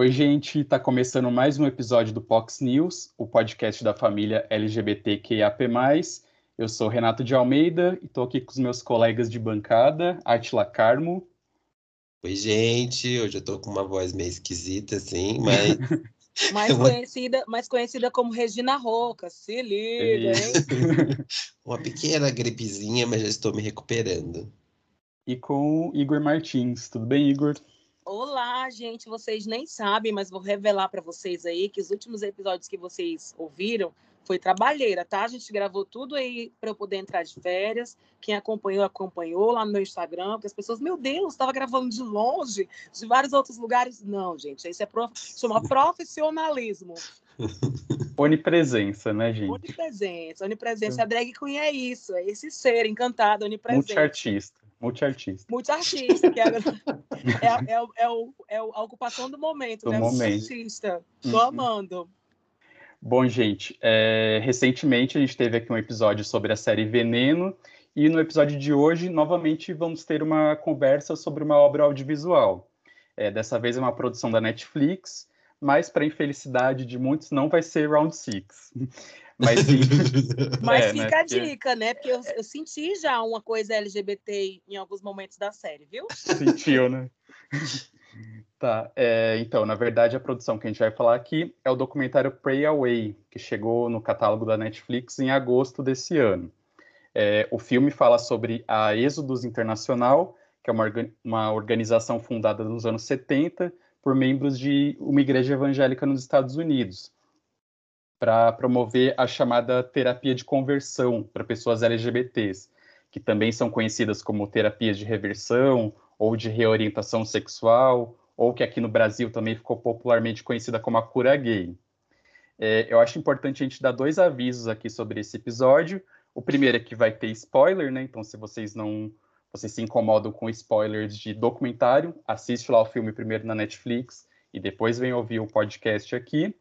Oi, gente, está começando mais um episódio do Pox News, o podcast da família LGBTQIAP+. Eu sou Renato de Almeida e estou aqui com os meus colegas de bancada, Atila Carmo. Oi, gente, hoje eu estou com uma voz meio esquisita, assim, mas... mais, conhecida, mais conhecida como Regina Roca, se liga, hein? uma pequena gripezinha, mas já estou me recuperando. E com Igor Martins. Tudo bem, Igor? Olá, gente. Vocês nem sabem, mas vou revelar para vocês aí que os últimos episódios que vocês ouviram foi trabalheira, tá? A gente gravou tudo aí para eu poder entrar de férias. Quem acompanhou, acompanhou lá no meu Instagram, porque as pessoas, meu Deus, estava gravando de longe, de vários outros lugares. Não, gente, isso é prof... chama profissionalismo. Onipresença, né, gente? Onipresença, onipresença. A drag queen é isso, é esse ser encantado, onipresente. Multiartista. Multiartista. Multiartista, que é, é, é, é, o, é a ocupação do momento, do né? Momento. Multiartista. Tô uhum. amando. Bom, gente, é, recentemente a gente teve aqui um episódio sobre a série Veneno, e no episódio de hoje, novamente, vamos ter uma conversa sobre uma obra audiovisual. É, dessa vez é uma produção da Netflix, mas, para infelicidade de muitos, não vai ser Round Six. Mas, Mas é, né, fica né? a dica, né? Porque eu, eu, senti já uma coisa LGBT em alguns momentos da série, viu? Sentiu, né? tá, é, então, na verdade, a produção que a gente vai falar aqui é o documentário Pray Away, que chegou no catálogo da Netflix em agosto desse ano. É, o filme fala sobre a Êxodos Internacional, que é uma, uma organização fundada nos anos 70 por membros de uma igreja evangélica nos Estados Unidos para promover a chamada terapia de conversão para pessoas LGBTs, que também são conhecidas como terapias de reversão ou de reorientação sexual, ou que aqui no Brasil também ficou popularmente conhecida como a cura gay. É, eu acho importante a gente dar dois avisos aqui sobre esse episódio. O primeiro é que vai ter spoiler, né? Então, se vocês não vocês se incomodam com spoilers de documentário, assiste lá o filme primeiro na Netflix e depois vem ouvir o podcast aqui.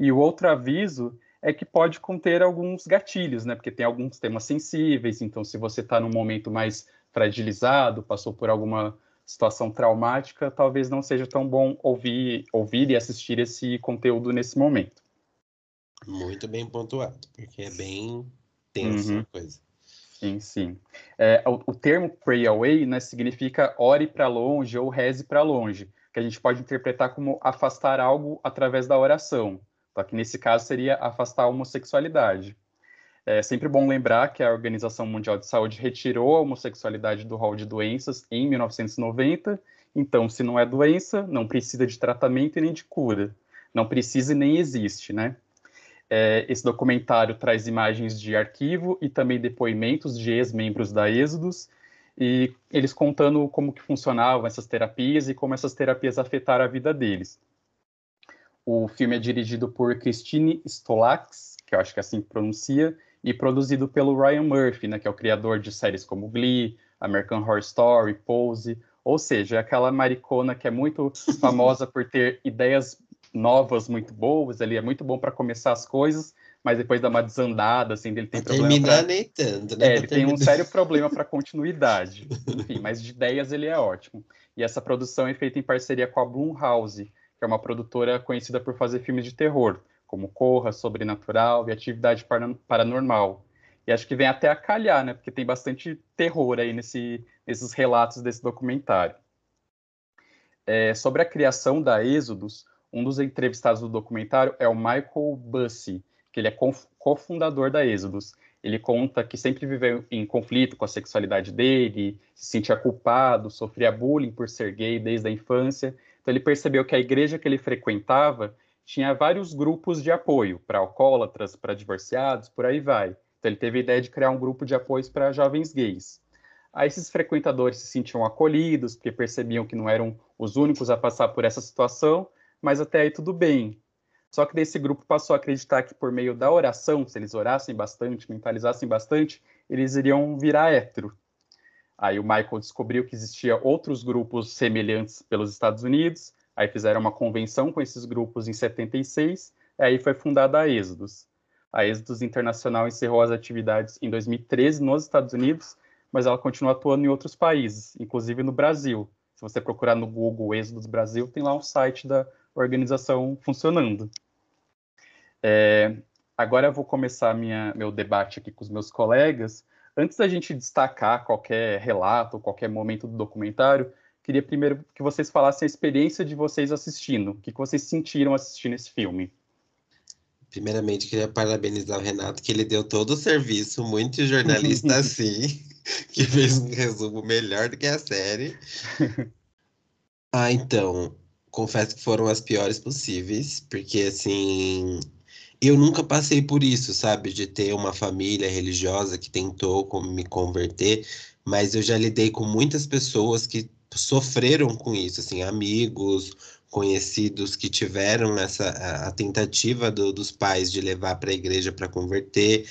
E o outro aviso é que pode conter alguns gatilhos, né? Porque tem alguns temas sensíveis, então se você está num momento mais fragilizado, passou por alguma situação traumática, talvez não seja tão bom ouvir, ouvir e assistir esse conteúdo nesse momento. Muito bem pontuado, porque é bem tensa uhum. a coisa. Sim, sim. É, o, o, termo pray away né, significa ore para longe ou reze para longe, que a gente pode interpretar como afastar algo através da oração. Só que nesse caso seria afastar a homossexualidade. É sempre bom lembrar que a Organização Mundial de Saúde retirou a homossexualidade do rol de doenças em 1990. Então, se não é doença, não precisa de tratamento e nem de cura. Não precisa e nem existe, né? É, esse documentário traz imagens de arquivo e também depoimentos de ex-membros da Êxodos, e eles contando como que funcionavam essas terapias e como essas terapias afetaram a vida deles. O filme é dirigido por Christine Stolax, que eu acho que é assim que pronuncia, e produzido pelo Ryan Murphy, né, que é o criador de séries como Glee, American Horror Story, Pose, ou seja, é aquela maricona que é muito famosa por ter ideias novas muito boas, ele é muito bom para começar as coisas, mas depois dá uma desandada, assim, ele tem pra problema terminar pra... nem tanto, né? É, ele tem um sério problema para continuidade. Enfim, mas de ideias ele é ótimo. E essa produção é feita em parceria com a Blumhouse, que é uma produtora conhecida por fazer filmes de terror, como Corra, Sobrenatural e Atividade Paranormal. E acho que vem até a calhar, né? Porque tem bastante terror aí nesse, nesses relatos desse documentário. É, sobre a criação da Êxodos, um dos entrevistados do documentário é o Michael Bussey, que ele é cofundador da Êxodos. Ele conta que sempre viveu em conflito com a sexualidade dele, se sentia culpado, sofria bullying por ser gay desde a infância então ele percebeu que a igreja que ele frequentava tinha vários grupos de apoio para alcoólatras, para divorciados, por aí vai. Então ele teve a ideia de criar um grupo de apoio para jovens gays. Aí esses frequentadores se sentiam acolhidos, porque percebiam que não eram os únicos a passar por essa situação, mas até aí tudo bem. Só que desse grupo passou a acreditar que por meio da oração, se eles orassem bastante, mentalizassem bastante, eles iriam virar hétero. Aí o Michael descobriu que existia outros grupos semelhantes pelos Estados Unidos, aí fizeram uma convenção com esses grupos em 76, e aí foi fundada a Êxodos. A Êxodos Internacional encerrou as atividades em 2013 nos Estados Unidos, mas ela continua atuando em outros países, inclusive no Brasil. Se você procurar no Google Êxodos Brasil, tem lá um site da organização funcionando. É, agora eu vou começar minha, meu debate aqui com os meus colegas. Antes da gente destacar qualquer relato, qualquer momento do documentário, queria primeiro que vocês falassem a experiência de vocês assistindo. O que, que vocês sentiram assistindo esse filme? Primeiramente, queria parabenizar o Renato, que ele deu todo o serviço, muito jornalista assim, que fez um resumo melhor do que a série. Ah, então, confesso que foram as piores possíveis, porque assim, eu nunca passei por isso, sabe? De ter uma família religiosa que tentou me converter, mas eu já lidei com muitas pessoas que sofreram com isso, assim, amigos, conhecidos que tiveram essa a, tentativa do, dos pais de levar para a igreja para converter.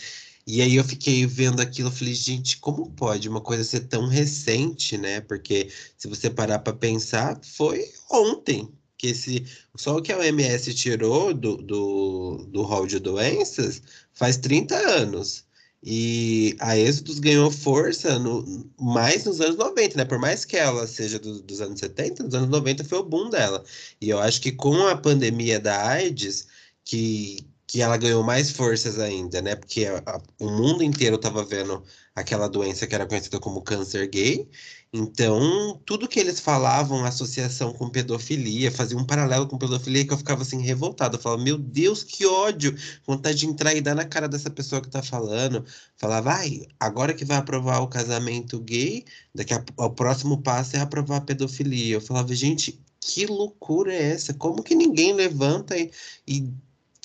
E aí eu fiquei vendo aquilo, falei, gente, como pode uma coisa ser tão recente, né? Porque se você parar para pensar, foi ontem que esse só o que a OMS tirou do, do, do rol de doenças faz 30 anos. E a Êxodos ganhou força no, mais nos anos 90, né? Por mais que ela seja do, dos anos 70, nos anos 90 foi o boom dela. E eu acho que com a pandemia da AIDS, que, que ela ganhou mais forças ainda, né? Porque a, a, o mundo inteiro estava vendo aquela doença que era conhecida como câncer gay, então, tudo que eles falavam, associação com pedofilia, fazia um paralelo com pedofilia que eu ficava assim revoltado. Eu falava, meu Deus, que ódio! Vontade de entrar e dar na cara dessa pessoa que tá falando. Falava, ai, agora que vai aprovar o casamento gay, daqui a, o próximo passo é aprovar a pedofilia. Eu falava, gente, que loucura é essa? Como que ninguém levanta e, e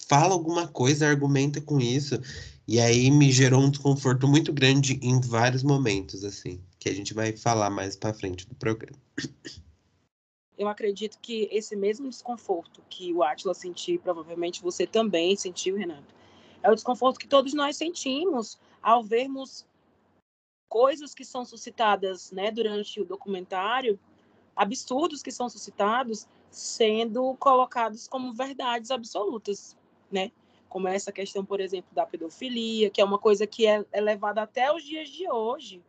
fala alguma coisa, argumenta com isso? E aí me gerou um desconforto muito grande em vários momentos, assim que a gente vai falar mais para frente do programa. Eu acredito que esse mesmo desconforto que o Atlas sentiu, provavelmente você também sentiu, Renato, é o desconforto que todos nós sentimos ao vermos coisas que são suscitadas né, durante o documentário, absurdos que são suscitados, sendo colocados como verdades absolutas, né? Como essa questão, por exemplo, da pedofilia, que é uma coisa que é, é levada até os dias de hoje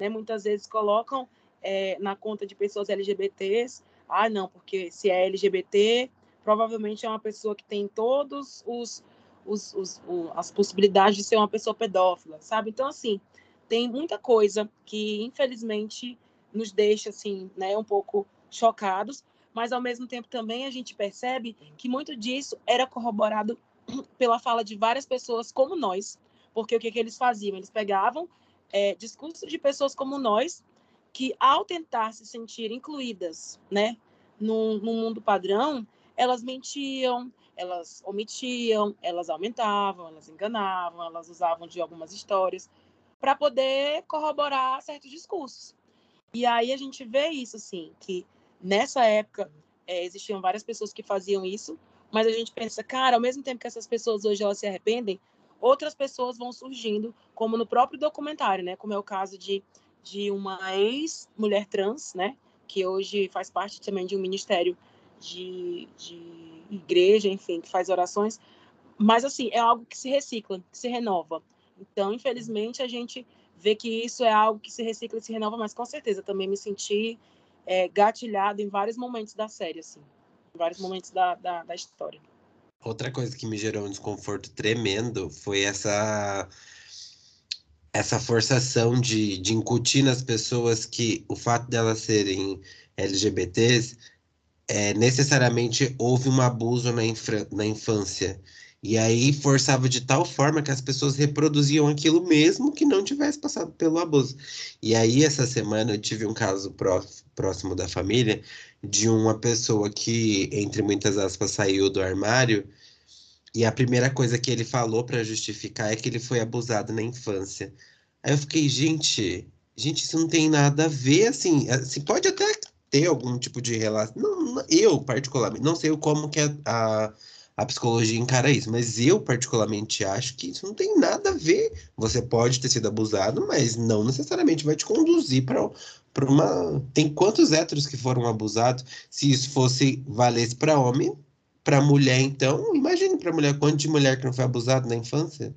né? Muitas vezes colocam é, na conta de pessoas LGBTs, ah, não, porque se é LGBT, provavelmente é uma pessoa que tem todos os, os, os, os as possibilidades de ser uma pessoa pedófila, sabe? Então, assim, tem muita coisa que, infelizmente, nos deixa, assim, né, um pouco chocados, mas, ao mesmo tempo, também a gente percebe que muito disso era corroborado pela fala de várias pessoas como nós, porque o que, que eles faziam? Eles pegavam é, discursos de pessoas como nós, que ao tentar se sentir incluídas né, no, no mundo padrão, elas mentiam, elas omitiam, elas aumentavam, elas enganavam, elas usavam de algumas histórias para poder corroborar certos discursos. E aí a gente vê isso, assim, que nessa época é, existiam várias pessoas que faziam isso, mas a gente pensa, cara, ao mesmo tempo que essas pessoas hoje elas se arrependem, outras pessoas vão surgindo, como no próprio documentário, né? Como é o caso de, de uma ex-mulher trans, né? Que hoje faz parte também de um ministério de, de igreja, enfim, que faz orações. Mas, assim, é algo que se recicla, que se renova. Então, infelizmente, a gente vê que isso é algo que se recicla e se renova, mas com certeza também me senti é, gatilhado em vários momentos da série, assim, em vários momentos da, da, da história. Outra coisa que me gerou um desconforto tremendo foi essa essa forçação de, de incutir nas pessoas que o fato delas serem LGBTs é, necessariamente houve um abuso na, na infância. E aí forçava de tal forma que as pessoas reproduziam aquilo mesmo que não tivesse passado pelo abuso. E aí, essa semana, eu tive um caso próximo da família de uma pessoa que, entre muitas aspas, saiu do armário. E a primeira coisa que ele falou para justificar é que ele foi abusado na infância. Aí eu fiquei, gente, gente, isso não tem nada a ver, assim, assim pode até ter algum tipo de relação. Não, eu, particularmente, não sei como que a, a, a, psicologia encara isso, mas eu, particularmente, acho que isso não tem nada a ver. Você pode ter sido abusado, mas não necessariamente vai te conduzir para para uma. Tem quantos héteros que foram abusados? Se isso fosse valesse para homem, para mulher, então, imagine para mulher quanto de mulher que não foi abusado na infância.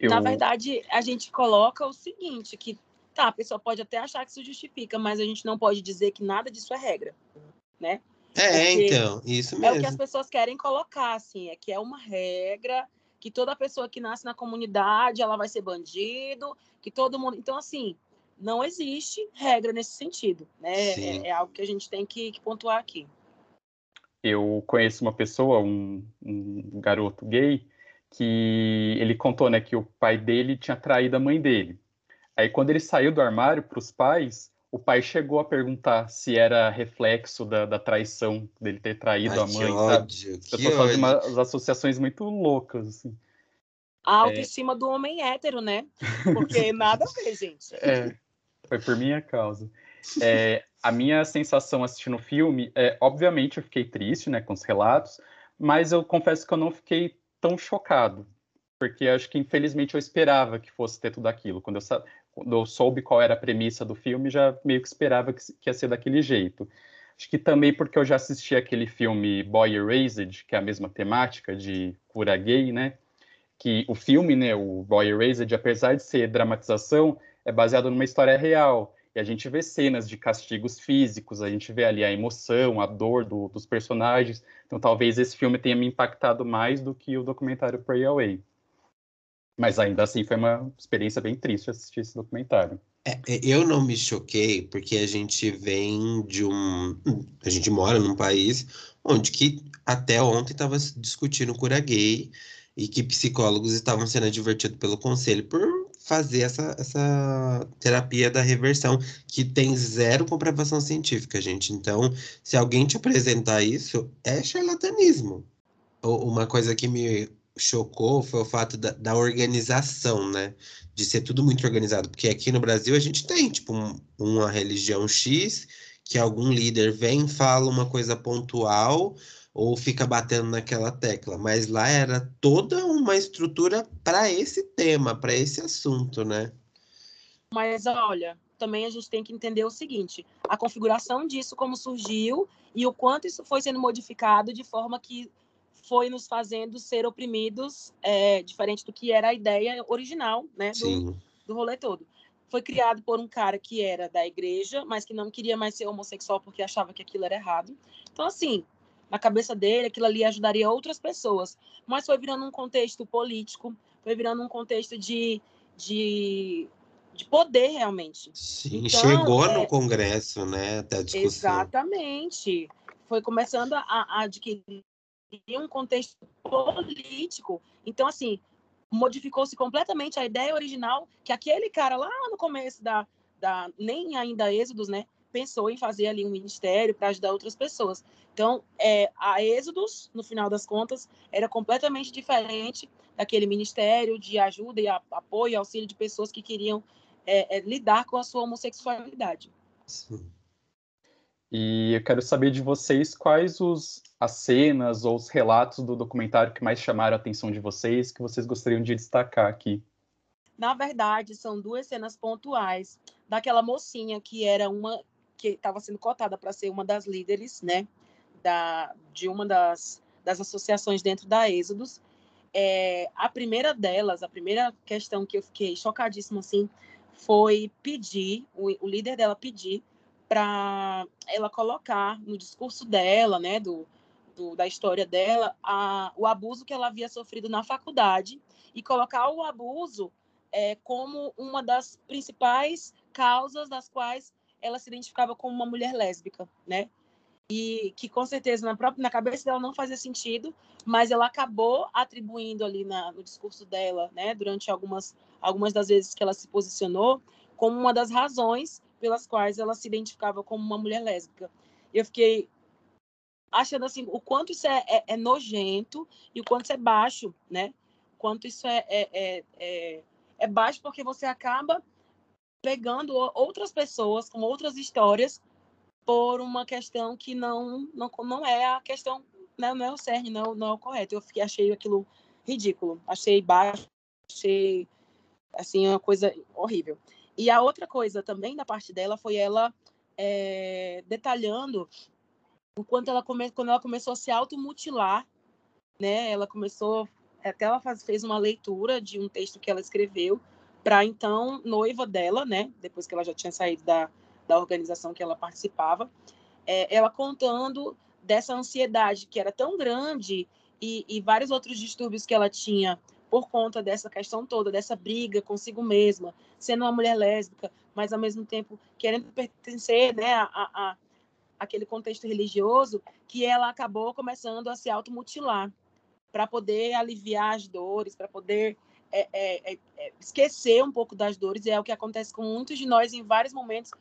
Eu... Na verdade, a gente coloca o seguinte, que tá, a pessoa pode até achar que isso justifica, mas a gente não pode dizer que nada disso é regra, né? É, então, isso mesmo. É o que as pessoas querem colocar, assim, é que é uma regra, que toda pessoa que nasce na comunidade, ela vai ser bandido, que todo mundo... Então, assim, não existe regra nesse sentido, né? É, é, algo que a gente tem que, que, pontuar aqui. Eu conheço uma pessoa, um, um garoto gay, que ele contou, né, que o pai dele tinha traído a mãe dele. Aí, quando ele saiu do armário para os pais, o pai chegou a perguntar se era reflexo da, da traição dele ter traído Ai, a mãe, ódio, sabe? Eu tô fazendo umas associações muito loucas, assim. A autoestima é... do homem hétero, né? Porque nada a ver, gente. É, foi por minha causa. É, a minha sensação assistindo o filme, é, obviamente eu fiquei triste, né, com os relatos, mas eu confesso que eu não fiquei tão chocado, porque acho que infelizmente eu esperava que fosse ter tudo aquilo. Quando eu, quando eu soube qual era a premissa do filme, já meio que esperava que, que ia ser daquele jeito. Acho que também porque eu já assisti aquele filme Boy Erased, que é a mesma temática de cura gay, né? Que o filme, né, o Boy Erased, apesar de ser dramatização, é baseado numa história real. E a gente vê cenas de castigos físicos, a gente vê ali a emoção, a dor do, dos personagens. Então talvez esse filme tenha me impactado mais do que o documentário Pray Away. Mas ainda assim foi uma experiência bem triste assistir esse documentário. É, é, eu não me choquei porque a gente vem de um. A gente mora num país onde que até ontem estava discutindo cura gay e que psicólogos estavam sendo advertidos pelo conselho por fazer essa, essa terapia da reversão, que tem zero comprovação científica, gente. Então, se alguém te apresentar isso, é charlatanismo. Uma coisa que me chocou foi o fato da, da, organização, né? De ser tudo muito organizado. Porque aqui no Brasil a gente tem, tipo, um, uma religião X, que algum líder vem, fala uma coisa pontual ou fica batendo naquela tecla. Mas lá era toda uma estrutura para esse tema, para esse assunto, né? Mas olha, também a gente tem que entender o seguinte: a configuração disso, como surgiu e o quanto isso foi sendo modificado de forma que foi nos fazendo ser oprimidos, é, diferente do que era a ideia original, né, do, do rolê todo. Foi criado por um cara que era da igreja, mas que não queria mais ser homossexual porque achava que aquilo era errado. Então, assim, na cabeça dele, aquilo ali ajudaria outras pessoas. Mas foi virando um contexto político, foi virando um contexto de, de, de poder, realmente. Sim, então, chegou é... no Congresso, né, até discussão. Exatamente. Foi começando a, a adquirir um contexto político. Então, assim, modificou-se completamente a ideia original que aquele cara lá no começo da, da nem ainda Êxodos, né, pensou em fazer ali um ministério para ajudar outras pessoas. Então, é, a Êxodos, no final das contas, era completamente diferente daquele ministério de ajuda e a, apoio, auxílio de pessoas que queriam é, é, lidar com a sua homossexualidade. Sim. E eu quero saber de vocês quais os, as cenas ou os relatos do documentário que mais chamaram a atenção de vocês, que vocês gostariam de destacar aqui. Na verdade, são duas cenas pontuais daquela mocinha que era uma que estava sendo cotada para ser uma das líderes, né, da, de uma das, das associações dentro da Êxodos. É, a primeira delas, a primeira questão que eu fiquei chocadíssima assim, foi pedir, o, o líder dela pedir para ela colocar no discurso dela, né, do, do, da história dela, a, o abuso que ela havia sofrido na faculdade e colocar o abuso é, como uma das principais causas das quais ela se identificava como uma mulher lésbica, né? E que com certeza na própria na cabeça dela não fazia sentido, mas ela acabou atribuindo ali na, no discurso dela, né, durante algumas algumas das vezes que ela se posicionou, como uma das razões pelas quais ela se identificava como uma mulher lésbica. Eu fiquei achando assim o quanto isso é, é, é nojento e o quanto isso é baixo, né? O quanto isso é, é, é, é, é baixo porque você acaba pegando outras pessoas com outras histórias por uma questão que não não, não é a questão, né? não é o cerne, não, não é o correto. Eu fiquei, achei aquilo ridículo, achei baixo, achei assim uma coisa horrível. E a outra coisa também da parte dela foi ela é, detalhando o quanto ela come, quando ela começou a se automutilar, né? Ela começou, até ela faz, fez uma leitura de um texto que ela escreveu para então noiva dela, né? Depois que ela já tinha saído da, da organização que ela participava, é, ela contando dessa ansiedade que era tão grande e, e vários outros distúrbios que ela tinha por conta dessa questão toda, dessa briga consigo mesma, sendo uma mulher lésbica, mas ao mesmo tempo querendo pertencer né, a, a, aquele contexto religioso, que ela acabou começando a se automutilar para poder aliviar as dores, para poder é, é, é, é, esquecer um pouco das dores. E é o que acontece com muitos de nós em vários momentos,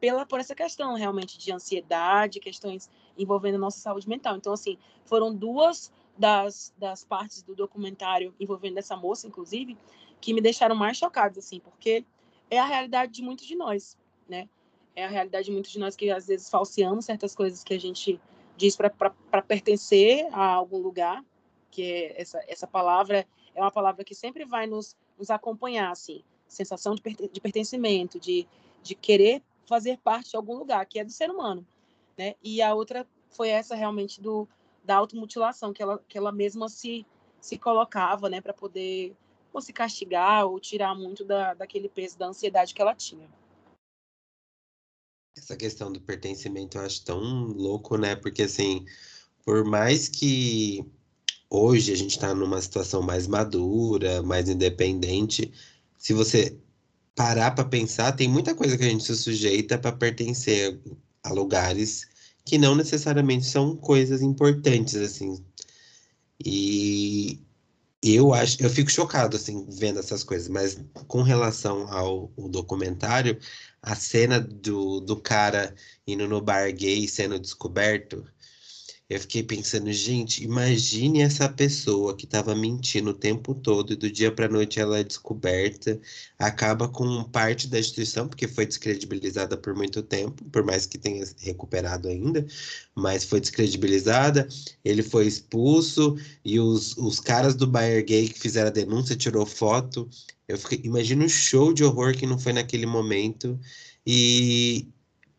pela, por essa questão realmente de ansiedade, questões envolvendo a nossa saúde mental. Então, assim, foram duas das, das partes do documentário envolvendo essa moça, inclusive, que me deixaram mais chocados, assim, porque é a realidade de muitos de nós, né? É a realidade de muitos de nós que às vezes falseamos certas coisas que a gente diz para pertencer a algum lugar, que é essa, essa palavra é uma palavra que sempre vai nos, nos acompanhar, assim, sensação de, de pertencimento, de, de querer fazer parte de algum lugar, que é do ser humano, né? E a outra foi essa realmente do da automutilação, que ela, que ela mesma se, se colocava, né, para poder ou se castigar ou tirar muito da, daquele peso da ansiedade que ela tinha. Essa questão do pertencimento eu acho tão louco, né? Porque, assim, por mais que hoje a gente está numa situação mais madura, mais independente, se você parar para pensar, tem muita coisa que a gente se sujeita para pertencer a lugares que não necessariamente são coisas importantes, assim. E eu acho, eu fico chocado, assim, vendo essas coisas, mas com relação ao, ao documentário, a cena do, do cara indo no bar gay sendo descoberto, eu fiquei pensando, gente, imagine essa pessoa que estava mentindo o tempo todo e do dia para noite ela é descoberta, acaba com parte da instituição, porque foi descredibilizada por muito tempo, por mais que tenha recuperado ainda, mas foi descredibilizada, ele foi expulso e os, os caras do Bayer Gay que fizeram a denúncia tirou foto. Eu fiquei, imagina o show de horror que não foi naquele momento. E,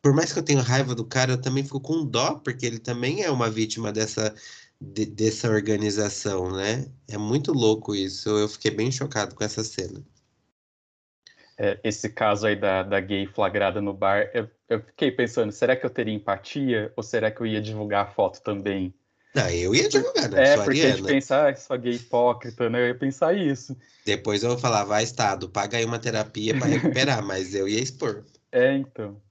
por mais que eu tenha raiva do cara, eu também fico com dó, porque ele também é uma vítima dessa, de, dessa organização, né? É muito louco isso. Eu fiquei bem chocado com essa cena. É, esse caso aí da, da gay flagrada no bar, eu, eu fiquei pensando, será que eu teria empatia ou será que eu ia divulgar a foto também? Não, eu ia divulgar, né? É, porque a gente pensar, ah, sua gay hipócrita, né? Eu ia pensar isso. Depois eu vou falar, vai, Estado, paga aí uma terapia para recuperar, mas eu ia expor. É, então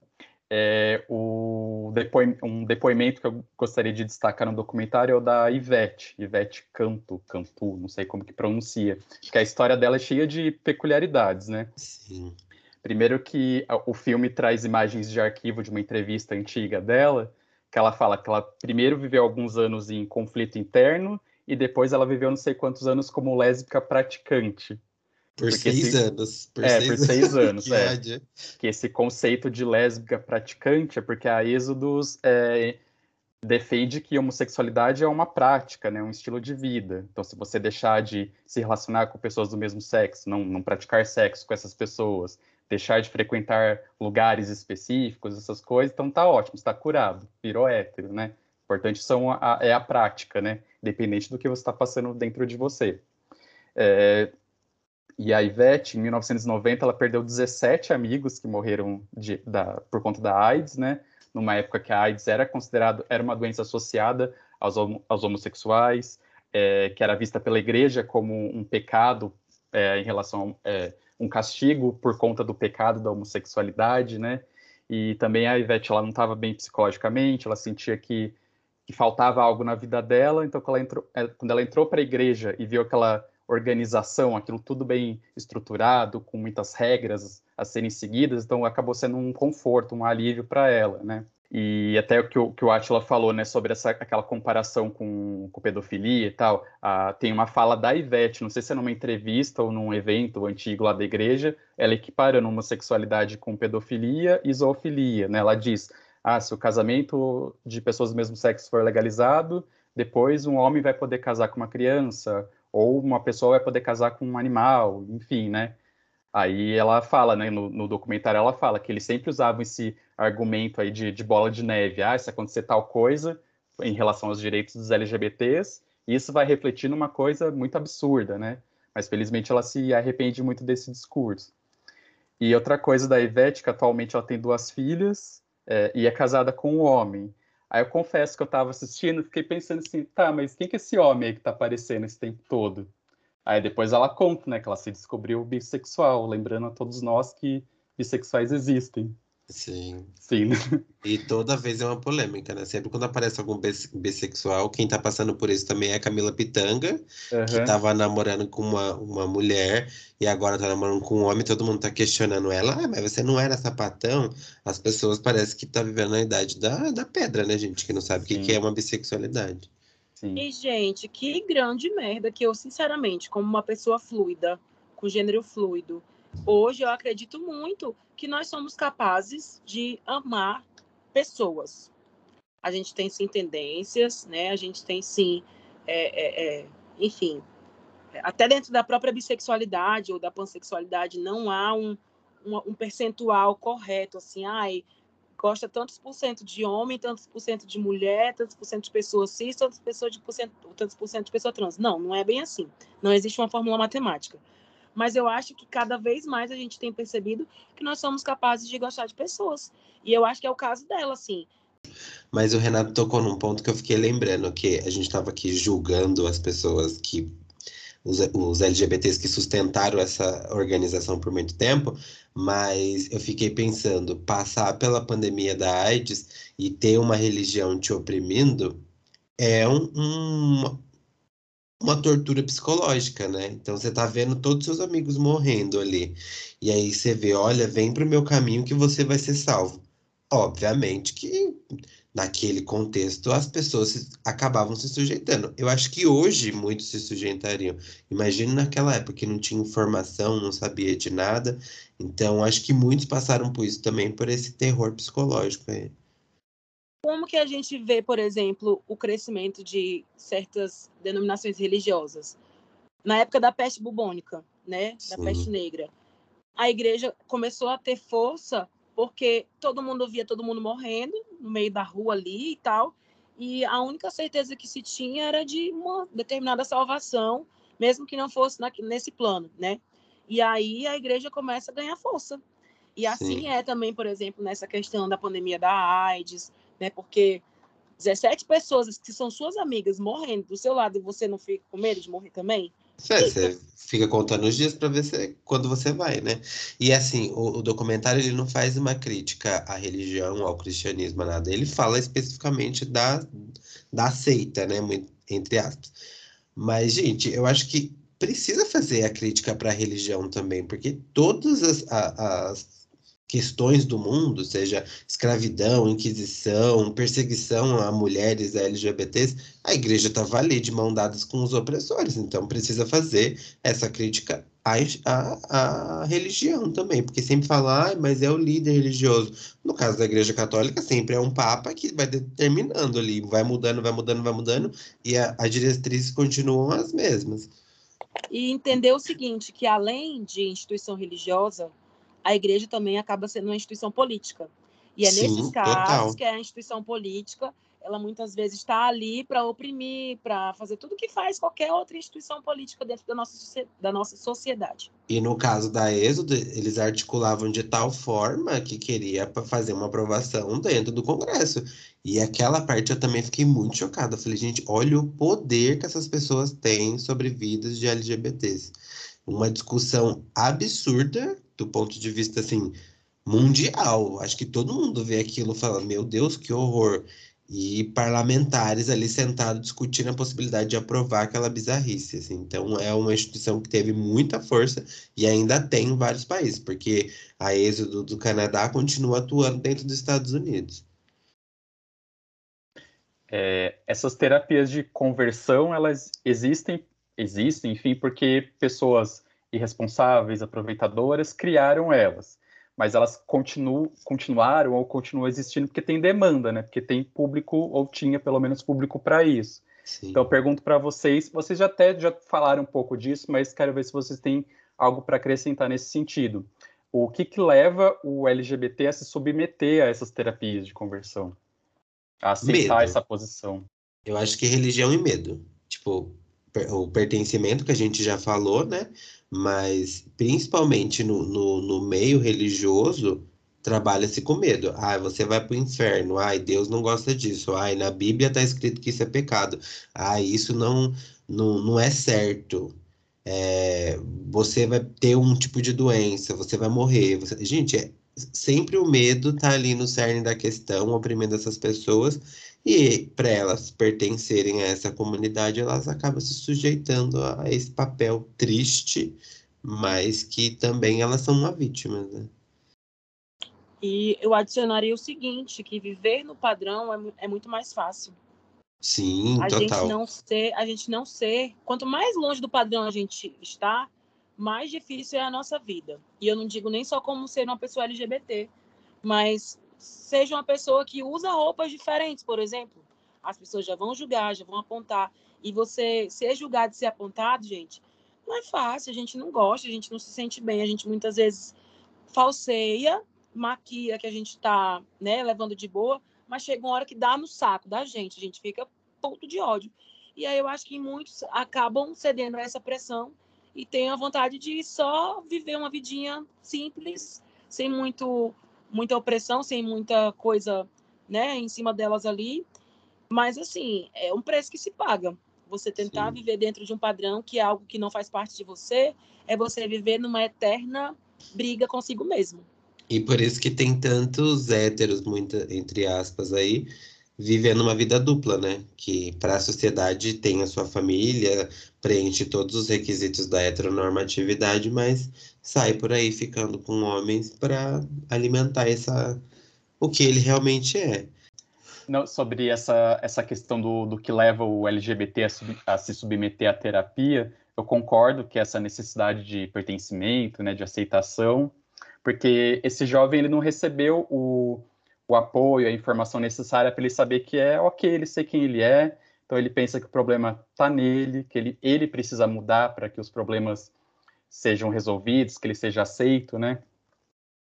é, o depoi um depoimento que eu gostaria de destacar no documentário é o da Ivete, Ivete Canto, Cantu, não sei como que pronuncia, que a história dela é cheia de peculiaridades, né? Sim. Primeiro que o filme traz imagens de arquivo de uma entrevista antiga dela, que ela fala que ela primeiro viveu alguns anos em conflito interno e depois ela viveu não sei quantos anos como lésbica praticante. Por seis esse... anos. Por é, seis por seis anos. que, é. que esse conceito de lésbica praticante é porque a Êxodos é, defende que homossexualidade é uma prática, né, um estilo de vida. Então, se você deixar de se relacionar com pessoas do mesmo sexo, não, não praticar sexo com essas pessoas, deixar de frequentar lugares específicos, essas coisas, então tá ótimo, está curado, virou hétero, né? O importante são a, é a prática, né? Independente do que você está passando dentro de você. É, e a Ivete, em 1990, ela perdeu 17 amigos que morreram de, da, por conta da AIDS, né? Numa época que a AIDS era considerado era uma doença associada aos, aos homossexuais, é, que era vista pela igreja como um pecado é, em relação a é, um castigo por conta do pecado da homossexualidade, né? E também a Ivete ela não estava bem psicologicamente, ela sentia que, que faltava algo na vida dela, então quando ela entrou, é, quando ela entrou para a igreja e viu aquela organização, aquilo tudo bem estruturado, com muitas regras a serem seguidas, então acabou sendo um conforto, um alívio para ela, né? E até o que o, que o Atila falou, né, sobre essa, aquela comparação com, com pedofilia e tal, tem uma fala da Ivete, não sei se é numa entrevista ou num evento antigo lá da igreja, ela equiparando homossexualidade com pedofilia e zoofilia, né? Ela diz, ah, se o casamento de pessoas do mesmo sexo for legalizado, depois um homem vai poder casar com uma criança, ou uma pessoa vai poder casar com um animal, enfim, né? Aí ela fala, né, no, no, documentário ela fala que eles sempre usavam esse argumento aí de, de, bola de neve, ah, se acontecer tal coisa em relação aos direitos dos LGBTs, isso vai refletir numa coisa muito absurda, né? Mas felizmente ela se arrepende muito desse discurso. E outra coisa da Ivete, que atualmente ela tem duas filhas é, e é casada com um homem. Aí eu confesso que eu tava assistindo, fiquei pensando assim, tá, mas quem que é esse homem aí que tá aparecendo esse tempo todo? Aí depois ela conta, né, que ela se descobriu bissexual, lembrando a todos nós que bissexuais existem. Sim. Sim. E toda vez é uma polêmica, né? Sempre quando aparece algum bissexual, quem tá passando por isso também é a Camila Pitanga, uhum. que tava namorando com uma, uma mulher e agora tá namorando com um homem, todo mundo tá questionando ela. Ah, mas você não era sapatão? As pessoas parecem que tá vivendo na idade da, da pedra, né, gente? Que não sabe o que, que é uma bissexualidade. Sim. E, gente, que grande merda que eu, sinceramente, como uma pessoa fluida, com gênero fluido, hoje eu acredito muito que nós somos capazes de amar pessoas. A gente tem sim tendências, né? A gente tem sim, é, é, é, enfim, até dentro da própria bissexualidade ou da pansexualidade não há um, um, um percentual correto, assim, ai, gosta tantos por cento de homem, tantos por cento de mulher, tantos por cento de pessoas cis, tantos por cento de, tantos por cento de pessoa trans. Não, não é bem assim. Não existe uma fórmula matemática mas eu acho que cada vez mais a gente tem percebido que nós somos capazes de gostar de pessoas. E eu acho que é o caso dela, assim. Mas o Renato tocou num ponto que eu fiquei lembrando, que a gente estava aqui julgando as pessoas que. Os, LGBTs que sustentaram essa organização por muito tempo, mas eu fiquei pensando, passar pela pandemia da AIDS e ter uma religião te oprimindo é um, um, uma tortura psicológica, né? Então você tá vendo todos os seus amigos morrendo ali. E aí você vê, olha, vem pro meu caminho que você vai ser salvo. Obviamente que naquele contexto as pessoas acabavam se sujeitando. Eu acho que hoje muitos se sujeitariam. Imagina naquela época que não tinha informação, não sabia de nada. Então acho que muitos passaram por isso também, por esse terror psicológico aí. Como que a gente vê, por exemplo, o crescimento de certas denominações religiosas? Na época da peste bubônica, né, da Sim. peste negra, a igreja começou a ter força porque todo mundo via todo mundo morrendo no meio da rua ali e tal, e a única certeza que se tinha era de uma determinada salvação, mesmo que não fosse na, nesse plano, né? E aí a igreja começa a ganhar força. E assim Sim. é também, por exemplo, nessa questão da pandemia da AIDS, né? Porque 17 pessoas que são suas amigas morrendo do seu lado e você não fica com medo de morrer também? É, você fica contando os dias para ver se, quando você vai, né? E assim, o, o, documentário ele não faz uma crítica à religião, ao cristianismo, nada. Ele fala especificamente da, da seita, né? Entre aspas. Mas, gente, eu acho que precisa fazer a crítica para a religião também, porque todas as, as questões do mundo, seja escravidão, inquisição, perseguição a mulheres LGBTs, a igreja estava ali de mão dadas com os opressores. Então precisa fazer essa crítica à, à, à religião também, porque sempre falar, ah, mas é o líder religioso. No caso da igreja católica, sempre é um papa que vai determinando ali, vai mudando, vai mudando, vai mudando, e a, as diretrizes continuam as mesmas. E entender o seguinte, que além de instituição religiosa, a igreja também acaba sendo uma instituição política. E é Sim, nesses casos total. que a instituição política, ela muitas vezes está ali para oprimir, para fazer tudo que faz qualquer outra instituição política dentro da nossa, da nossa sociedade. E no caso da Êxodo, eles articulavam de tal forma que queria fazer uma aprovação dentro do Congresso. E aquela parte eu também fiquei muito chocada. falei, gente, olha o poder que essas pessoas têm sobre vidas de LGBTs. Uma discussão absurda do ponto de vista assim mundial. Acho que todo mundo vê aquilo e fala: meu Deus, que horror! E parlamentares ali sentados discutindo a possibilidade de aprovar aquela bizarrice. Assim. Então, é uma instituição que teve muita força e ainda tem em vários países, porque a êxodo do Canadá continua atuando dentro dos Estados Unidos. É, essas terapias de conversão, elas existem, existem, enfim, porque pessoas irresponsáveis, aproveitadoras, criaram elas. Mas elas continuam, continuaram ou continuam existindo porque tem demanda, né? Porque tem público, ou tinha pelo menos público para isso. Sim. Então, eu pergunto para vocês, vocês já até já falaram um pouco disso, mas quero ver se vocês têm algo para acrescentar nesse sentido. O que, que leva o LGBT a se submeter a essas terapias de conversão? A aceitar medo. essa posição? Eu acho que religião e medo. Tipo, o pertencimento que a gente já falou, né? mas principalmente no, no, no meio religioso, trabalha-se com medo. Ah, você vai para o inferno. Ai, Deus não gosta disso. Ai, na Bíblia está escrito que isso é pecado. Ai, isso não, não, não é certo. É, você vai ter um tipo de doença, você vai morrer. Você... Gente, é, sempre o medo tá ali no cerne da questão, oprimindo essas pessoas. E para elas pertencerem a essa comunidade, elas acabam se sujeitando a esse papel triste, mas que também elas são uma vítima, né? E eu adicionaria o seguinte, que viver no padrão é, é muito mais fácil. Sim, a total. gente não ser, a gente não ser, quanto mais longe do padrão a gente está, mais difícil é a nossa vida. E eu não digo nem só como ser uma pessoa LGBT, mas seja uma pessoa que usa roupas diferentes, por exemplo. As pessoas já vão julgar, já vão apontar. E você ser julgado e ser apontado, gente, não é fácil, a gente não gosta, a gente não se sente bem, a gente muitas vezes falseia maquia que a gente está né, levando de boa, mas chega uma hora que dá no saco da gente, a gente fica ponto de ódio. E aí eu acho que muitos acabam cedendo a essa pressão e têm a vontade de só viver uma vidinha simples, sem muito muita opressão, sem muita coisa, né, em cima delas ali. Mas assim, é um preço que se paga. Você tentar Sim. viver dentro de um padrão que é algo que não faz parte de você, é você viver numa eterna briga consigo mesmo. E por isso que tem tantos héteros, muita, entre aspas, aí, vivendo uma vida dupla, né? Que para a sociedade tem a sua família, preenche todos os requisitos da heteronormatividade, mas sai por aí ficando com homens para alimentar essa o que ele realmente é. Não, sobre essa, essa questão do, do que leva o LGBT a, sub, a se submeter à terapia, eu concordo que essa necessidade de pertencimento, né, de aceitação, porque esse jovem ele não recebeu o, o apoio, a informação necessária para ele saber que é ok ele ser quem ele é, então ele pensa que o problema está nele, que ele, ele precisa mudar para que os problemas sejam resolvidos, que ele seja aceito, né?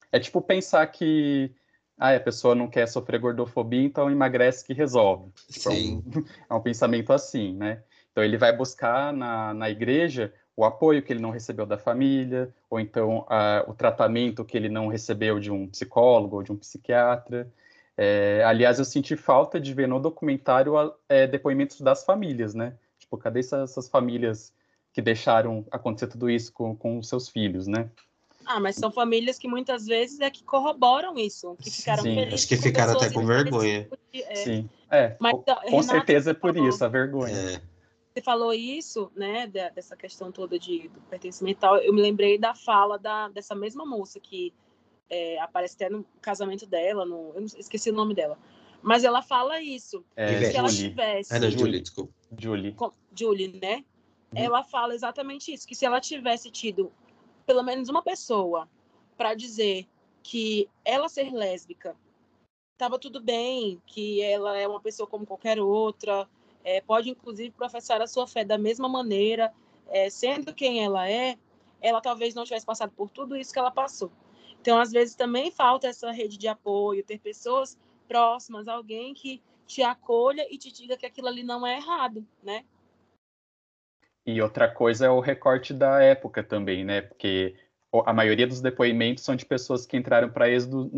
É tipo pensar que ah, a pessoa não quer sofrer gordofobia, então emagrece que resolve. Sim. é um pensamento assim, né? Então ele vai buscar na, na igreja o apoio que ele não recebeu da família, ou então a, o tratamento que ele não recebeu de um psicólogo ou de um psiquiatra. É, aliás, eu senti falta de ver no documentário é, depoimentos das famílias, né? Tipo, cadê essas, essas, famílias que deixaram acontecer tudo isso com, com os seus filhos, né? Ah, mas são famílias que muitas vezes é que corroboram isso, que ficaram Sim, felizes. Acho que ficaram até com vergonha. É. Sim, é, mas, com, com certeza é por isso, a vergonha. É você falou isso, né, dessa questão toda de do pertencimento eu me lembrei da fala da, dessa mesma moça que é, aparece até no casamento dela, no, eu não, esqueci o nome dela, mas ela fala isso, é, se Julie. ela tivesse... Ana Julie, desculpa. Julie. Com, Julie, né? Uhum. Ela fala exatamente isso, que se ela tivesse tido pelo menos uma pessoa para dizer que ela ser lésbica estava tudo bem, que ela é uma pessoa como qualquer outra, é, pode inclusive professar a sua fé da mesma maneira, é, sendo quem ela é, ela talvez não tivesse passado por tudo isso que ela passou. Então, às vezes, também falta essa rede de apoio, ter pessoas próximas, alguém que te acolha e te diga que aquilo ali não é errado, né? E outra coisa é o recorte da época também, né? Porque a maioria dos depoimentos são de pessoas que entraram para êxodo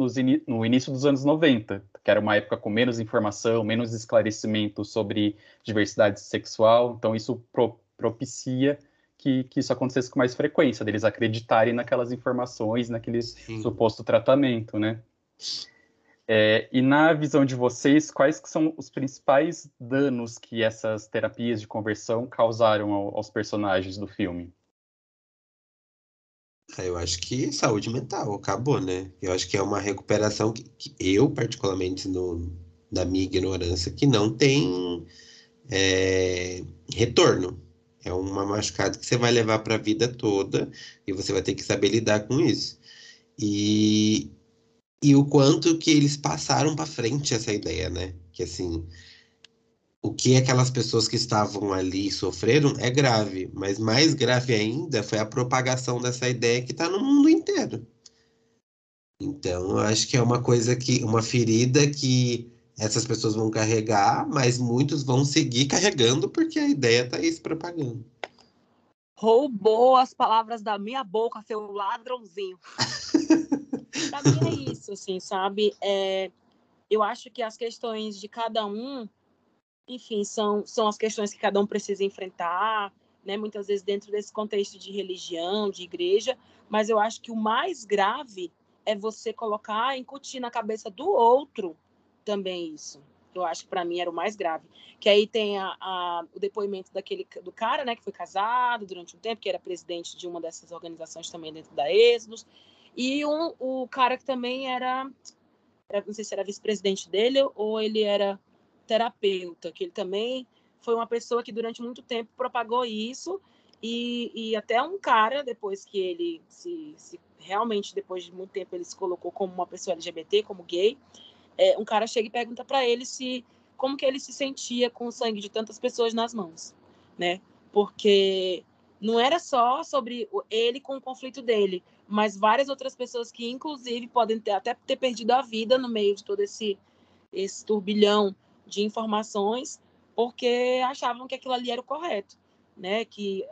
no início dos anos 90, que era uma época com menos informação, menos esclarecimento sobre diversidade sexual, então isso pro, propicia que, que, isso acontecesse com mais frequência, deles acreditarem naquelas informações, naquele Sim. suposto tratamento, né? É, e na visão de vocês, quais que são os principais danos que essas terapias de conversão causaram ao, aos personagens do filme? Eu acho que saúde mental acabou, né? Eu acho que é uma recuperação que, que eu, particularmente, no, da minha ignorância, que não tem é, retorno. É uma machucada que você vai levar para a vida toda e você vai ter que saber lidar com isso. E, e o quanto que eles passaram para frente essa ideia, né? Que assim, o que aquelas pessoas que estavam ali sofreram é grave, mas mais grave ainda foi a propagação dessa ideia que está no mundo inteiro. Então, eu acho que é uma coisa que, uma ferida que essas pessoas vão carregar, mas muitos vão seguir carregando porque a ideia está aí se propagando. Roubou as palavras da minha boca, seu ladrãozinho. Para mim é isso, assim, sabe? É, eu acho que as questões de cada um, enfim, são, são as questões que cada um precisa enfrentar, né? Muitas vezes dentro desse contexto de religião, de igreja, mas eu acho que o mais grave é você colocar, incutir na cabeça do outro também isso. Eu acho que para mim era o mais grave. Que aí tem a, a, o depoimento daquele do cara, né, que foi casado durante um tempo, que era presidente de uma dessas organizações também dentro da Êxodos, e um, o cara que também era, era não sei se era vice-presidente dele ou ele era terapeuta, que ele também foi uma pessoa que durante muito tempo propagou isso e, e até um cara depois que ele se, se realmente depois de muito tempo ele se colocou como uma pessoa LGBT, como gay, é, um cara chega e pergunta para ele se como que ele se sentia com o sangue de tantas pessoas nas mãos, né? Porque não era só sobre ele com o conflito dele, mas várias outras pessoas que inclusive podem ter, até ter perdido a vida no meio de todo esse esse turbilhão de informações, porque achavam que aquilo ali era o correto, né? Que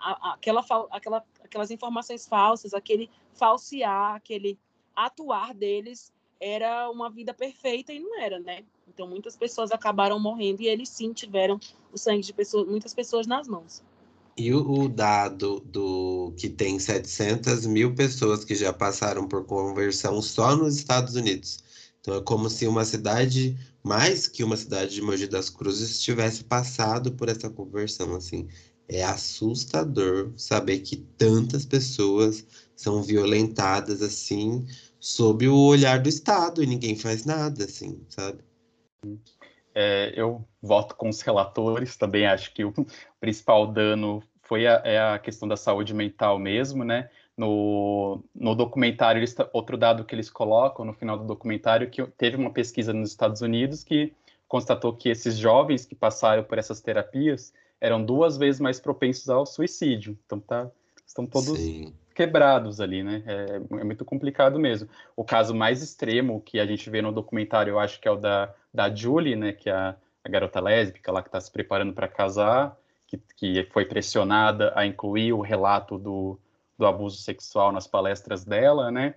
a, a, aquela, aquela, aquelas informações falsas, aquele falsear, aquele atuar deles era uma vida perfeita e não era, né? Então muitas pessoas acabaram morrendo e eles sim tiveram o sangue de pessoas, muitas pessoas nas mãos. E o, dado do que tem 700 mil pessoas que já passaram por conversão só nos Estados Unidos. Então é como se uma cidade, mais que uma cidade de Mogi das Cruzes, tivesse passado por essa conversão. Assim, é assustador saber que tantas pessoas são violentadas assim sob o olhar do Estado e ninguém faz nada, assim, sabe? É, eu voto com os relatores, também acho que o principal dano foi a, é a questão da saúde mental mesmo, né? No, no documentário, eles, outro dado que eles colocam no final do documentário, que teve uma pesquisa nos Estados Unidos que constatou que esses jovens que passaram por essas terapias eram duas vezes mais propensos ao suicídio. Então, tá, estão todos Sim quebrados ali, né? É, é, muito complicado mesmo. O caso mais extremo que a gente vê no documentário, eu acho que é o da, da Julie, né? Que é a, a garota lésbica lá que está se preparando para casar, que, que foi pressionada a incluir o relato do, do abuso sexual nas palestras dela, né?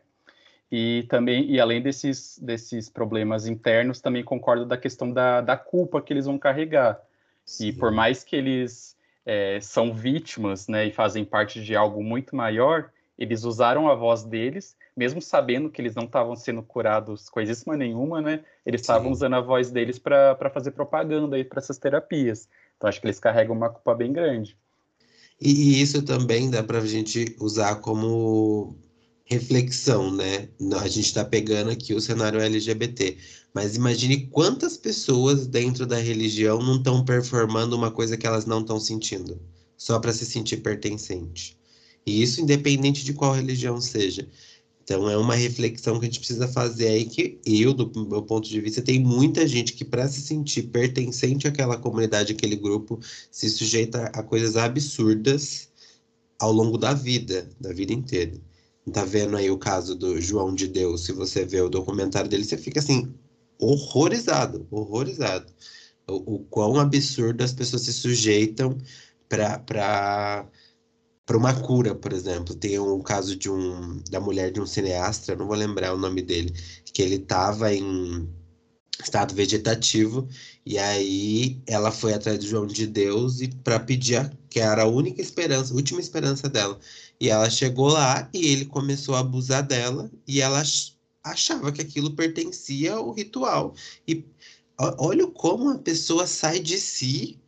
E também, e além desses, desses problemas internos, também concordo da questão da, da culpa que eles vão carregar. Sim. E por mais que eles é, são vítimas, né, e fazem parte de algo muito maior, eles usaram a voz deles, mesmo sabendo que eles não estavam sendo curados coisíssima nenhuma, né? Eles estavam usando a voz deles para fazer propaganda aí para essas terapias. Então acho que eles carregam uma culpa bem grande. E isso também dá para a gente usar como reflexão, né? A gente está pegando aqui o cenário LGBT, mas imagine quantas pessoas dentro da religião não estão performando uma coisa que elas não estão sentindo, só para se sentir pertencente. E isso independente de qual religião seja. Então é uma reflexão que a gente precisa fazer aí que eu, do meu ponto de vista, tem muita gente que para se sentir pertencente àquela comunidade, àquele grupo, se sujeita a coisas absurdas ao longo da vida, da vida inteira. Tá vendo aí o caso do João de Deus? Se você vê o documentário dele, você fica assim horrorizado, horrorizado. O, o quão absurdo as pessoas se sujeitam para para uma cura, por exemplo. Tem um caso de um da mulher de um cineasta, não vou lembrar o nome dele, que ele estava em estado vegetativo e aí ela foi atrás do João de Deus e para pedir a, que era a única esperança, última esperança dela. E ela chegou lá e ele começou a abusar dela e ela achava que aquilo pertencia ao ritual. E olha como a pessoa sai de si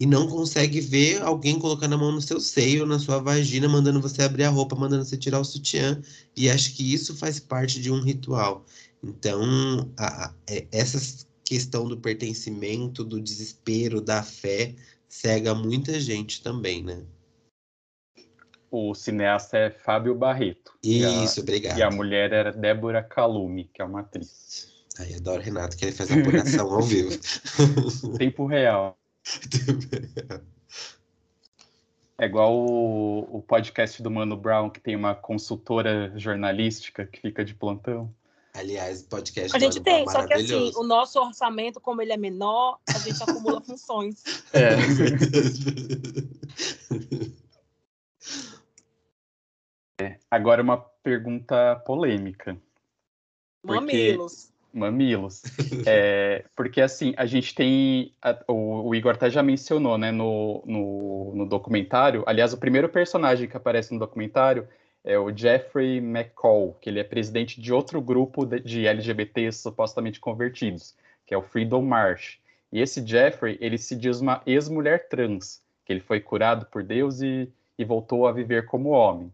e não consegue ver alguém colocando a mão no seu seio, na sua vagina, mandando você abrir a roupa, mandando você tirar o sutiã, e acho que isso faz parte de um ritual. Então, a, a, é, essa questão do pertencimento, do desespero, da fé, cega muita gente também, né? O cineasta é Fábio Barreto. Isso, a, obrigado. E a mulher era Débora Calume, que é uma atriz. Ai, adoro Renato, que ele faz a apuração ao vivo. Tempo real. É igual o, o, podcast do Mano Brown, que tem uma consultora jornalística que fica de plantão. Aliás, podcast A gente tem, só que assim, o nosso orçamento, como ele é menor, a gente acumula funções. É. é. Agora uma pergunta polêmica. Porque... Mamilos. Mamilos. É, porque assim, a gente tem. A, o, o, Igor até já mencionou, né, no, no, no, documentário. Aliás, o primeiro personagem que aparece no documentário é o Jeffrey McCall, que ele é presidente de outro grupo de, de LGBTs supostamente convertidos, que é o Freedom March. E esse Jeffrey, ele se diz uma ex-mulher trans, que ele foi curado por Deus e, e voltou a viver como homem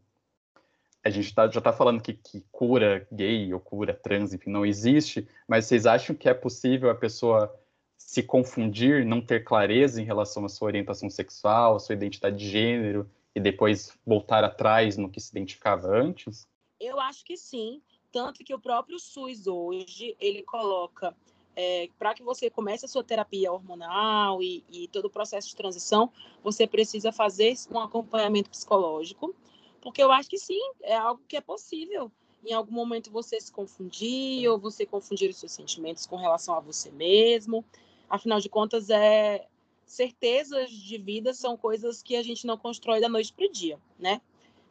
a gente tá, já está falando que, que, cura gay ou cura trans, enfim, não existe, mas vocês acham que é possível a pessoa se confundir, não ter clareza em relação à sua orientação sexual, à sua identidade de gênero, e depois voltar atrás no que se identificava antes? Eu acho que sim, tanto que o próprio SUS hoje, ele coloca é, para que você comece a sua terapia hormonal e, e, todo o processo de transição, você precisa fazer um acompanhamento psicológico porque eu acho que sim, é algo que é possível. Em algum momento você se confundir, ou você confundir os seus sentimentos com relação a você mesmo. Afinal de contas, é certezas de vida são coisas que a gente não constrói da noite para o dia, né?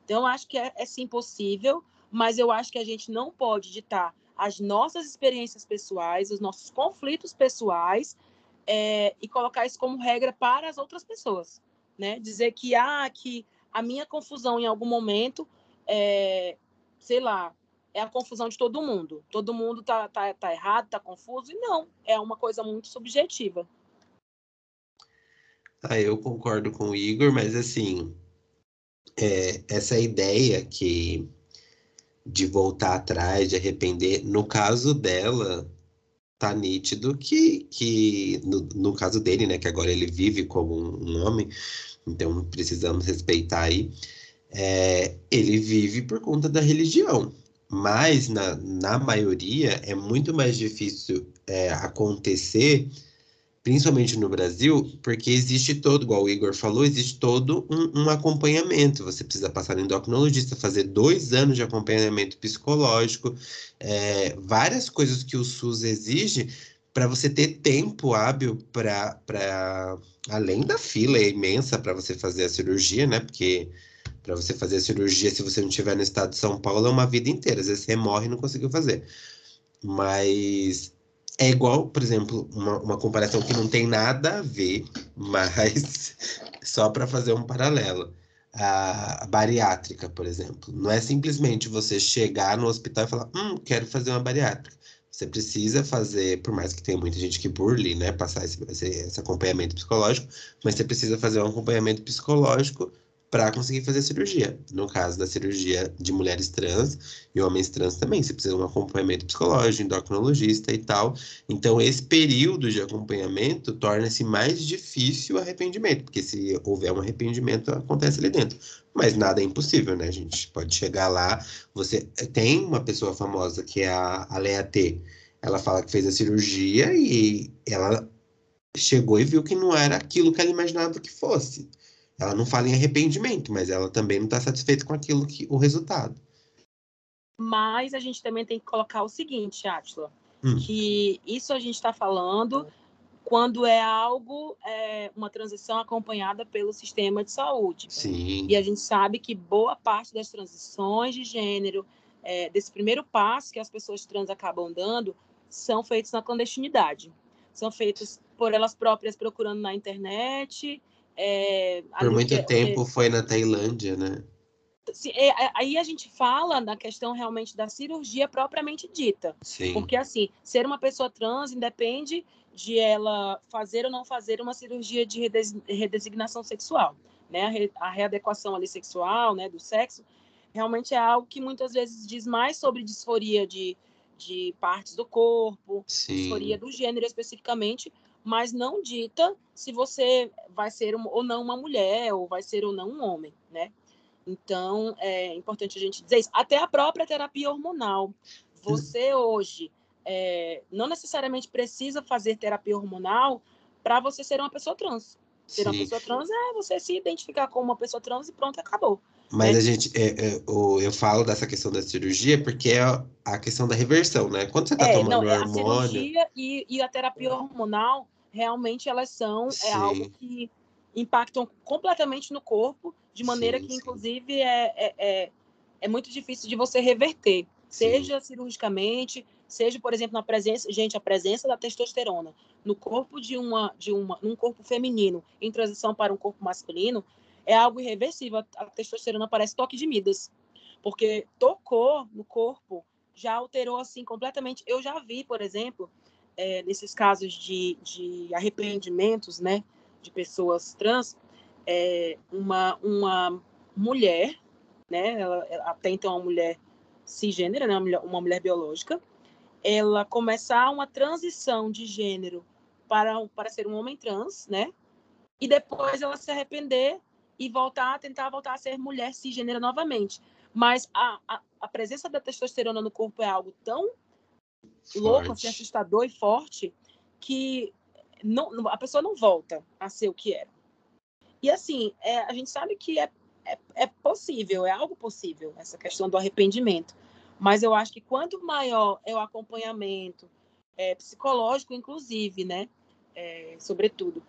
Então, eu acho que é, é sim possível, mas eu acho que a gente não pode ditar as nossas experiências pessoais, os nossos conflitos pessoais é, e colocar isso como regra para as outras pessoas, né? Dizer que ah, que a minha confusão em algum momento é, sei lá, é a confusão de todo mundo. Todo mundo tá, tá, tá errado, tá confuso, e não, é uma coisa muito subjetiva. Ah, eu concordo com o Igor, mas assim, é, essa ideia que de voltar atrás, de arrepender, no caso dela, tá nítido que, que no, no caso dele, né, que agora ele vive como um homem, então precisamos respeitar aí. É, ele vive por conta da religião, mas na, na maioria é muito mais difícil é, acontecer, principalmente no Brasil, porque existe todo, igual o Igor falou, existe todo um, um acompanhamento. Você precisa passar no endocrinologista, fazer dois anos de acompanhamento psicológico, é, várias coisas que o SUS exige para você ter tempo hábil para além da fila imensa para você fazer a cirurgia, né? Porque para você fazer a cirurgia, se você não estiver no estado de São Paulo, é uma vida inteira. Às vezes você morre e não conseguiu fazer. Mas é igual, por exemplo, uma, uma comparação que não tem nada a ver, mas só para fazer um paralelo. A bariátrica, por exemplo. Não é simplesmente você chegar no hospital e falar, hum, quero fazer uma bariátrica. Você precisa fazer, por mais que tenha muita gente que burle, né, passar esse, esse, esse acompanhamento psicológico, mas você precisa fazer um acompanhamento psicológico para conseguir fazer a cirurgia. No caso da cirurgia de mulheres trans e homens trans também, você precisa de um acompanhamento psicológico, endocrinologista e tal. Então, esse período de acompanhamento torna-se mais difícil o arrependimento, porque se houver um arrependimento, acontece ali dentro. Mas nada é impossível, né? Gente pode chegar lá. Você tem uma pessoa famosa que é a, a Lea T. Ela fala que fez a cirurgia e ela chegou e viu que não era aquilo que ela imaginava que fosse. Ela não fala em arrependimento, mas ela também não está satisfeita com aquilo que o resultado. Mas a gente também tem que colocar o seguinte, Átila, hum. que isso a gente está falando quando é algo, é, uma transição acompanhada pelo sistema de saúde. Sim. E a gente sabe que boa parte das transições de gênero, é, desse primeiro passo que as pessoas trans acabam dando, são feitos na clandestinidade. São feitos por elas próprias procurando na internet. É, por muito tempo foi na Tailândia, né? É, aí a gente fala da questão realmente da cirurgia propriamente dita. Sim. Porque, assim, ser uma pessoa trans independe de ela fazer ou não fazer uma cirurgia de redesignação sexual, né? A readequação ali sexual, né, do sexo, realmente é algo que muitas vezes diz mais sobre disforia de, de partes do corpo, Sim. disforia do gênero especificamente, mas não dita se você vai ser ou não uma mulher, ou vai ser ou não um homem, né? Então, é importante a gente dizer isso. Até a própria terapia hormonal. Você hoje é, não necessariamente precisa fazer terapia hormonal para você ser uma pessoa trans. Ser Sim. uma pessoa trans é você se identificar como uma pessoa trans e pronto, acabou. Mas é. a gente, é, é, o, eu falo dessa questão da cirurgia porque é a questando da reversão, né? Quando você está é, tomando não, é hormônio... A cirurgia e, e, a terapia hormonal, realmente elas são é algo que impactam completamente no corpo, de maneira sim, que, inclusive, é, é, é, é muito difícil de você reverter, seja cirurgicamente, seja, por exemplo, na presença, gente, a presença da testosterona no corpo de uma, de uma, num corpo feminino em transição para um corpo masculino, é algo irreversível. A testosterona parece toque de Midas, porque tocou no corpo, já alterou assim completamente. Eu já vi, por exemplo, é, nesses casos de, de arrependimentos, né, de pessoas trans, é, uma, uma mulher, né, ela, até então uma mulher cisgênera, né, uma mulher, uma mulher biológica, ela começar uma transição de gênero para, para ser um homem trans, né, e depois ela se arrepender e voltar, tentar voltar a ser mulher cisgênera novamente. Mas a, a, a presença da testosterona no corpo é algo tão. Louco, assim, assustador e forte, que não, a pessoa não volta a ser o que era. E assim, é, a gente sabe que é, é, é, possível, é algo possível, essa questão do arrependimento. Mas eu acho que quanto maior é o acompanhamento, é, psicológico, inclusive, né? É, sobretudo,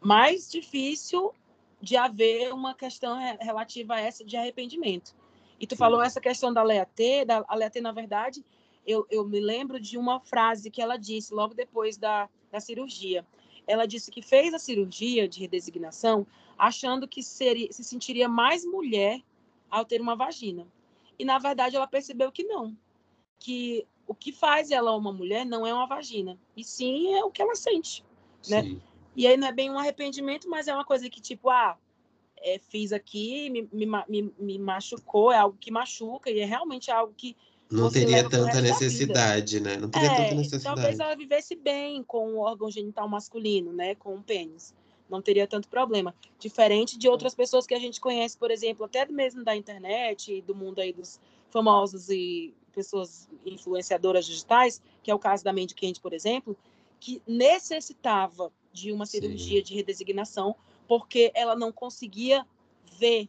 mais difícil de haver uma questão relativa a essa de arrependimento. E tu Sim. falou essa questão da Lea T, da a Lea T, na verdade, eu, eu me lembro de uma frase que ela disse logo depois da, da cirurgia. Ela disse que fez a cirurgia de redesignação achando que seria, se sentiria mais mulher ao ter uma vagina. E, na verdade, ela percebeu que não. Que o que faz ela uma mulher não é uma vagina, e sim é o que ela sente, né? Sim. E aí não é bem um arrependimento, mas é uma coisa que, tipo, ah, é, fiz aqui, me, me, me, machucou, é algo que machuca, e é realmente algo que não teria tanta necessidade, né? Não teria é, tanta necessidade. Talvez ela vivesse bem com o órgão genital masculino, né? Com o pênis. Não teria tanto problema. Diferente de outras pessoas que a gente conhece, por exemplo, até mesmo da internet, do mundo aí dos famosos e pessoas influenciadoras digitais, que é o caso da Mandy Candy, por exemplo, que necessitava de uma cirurgia Sim. de redesignação porque ela não conseguia ver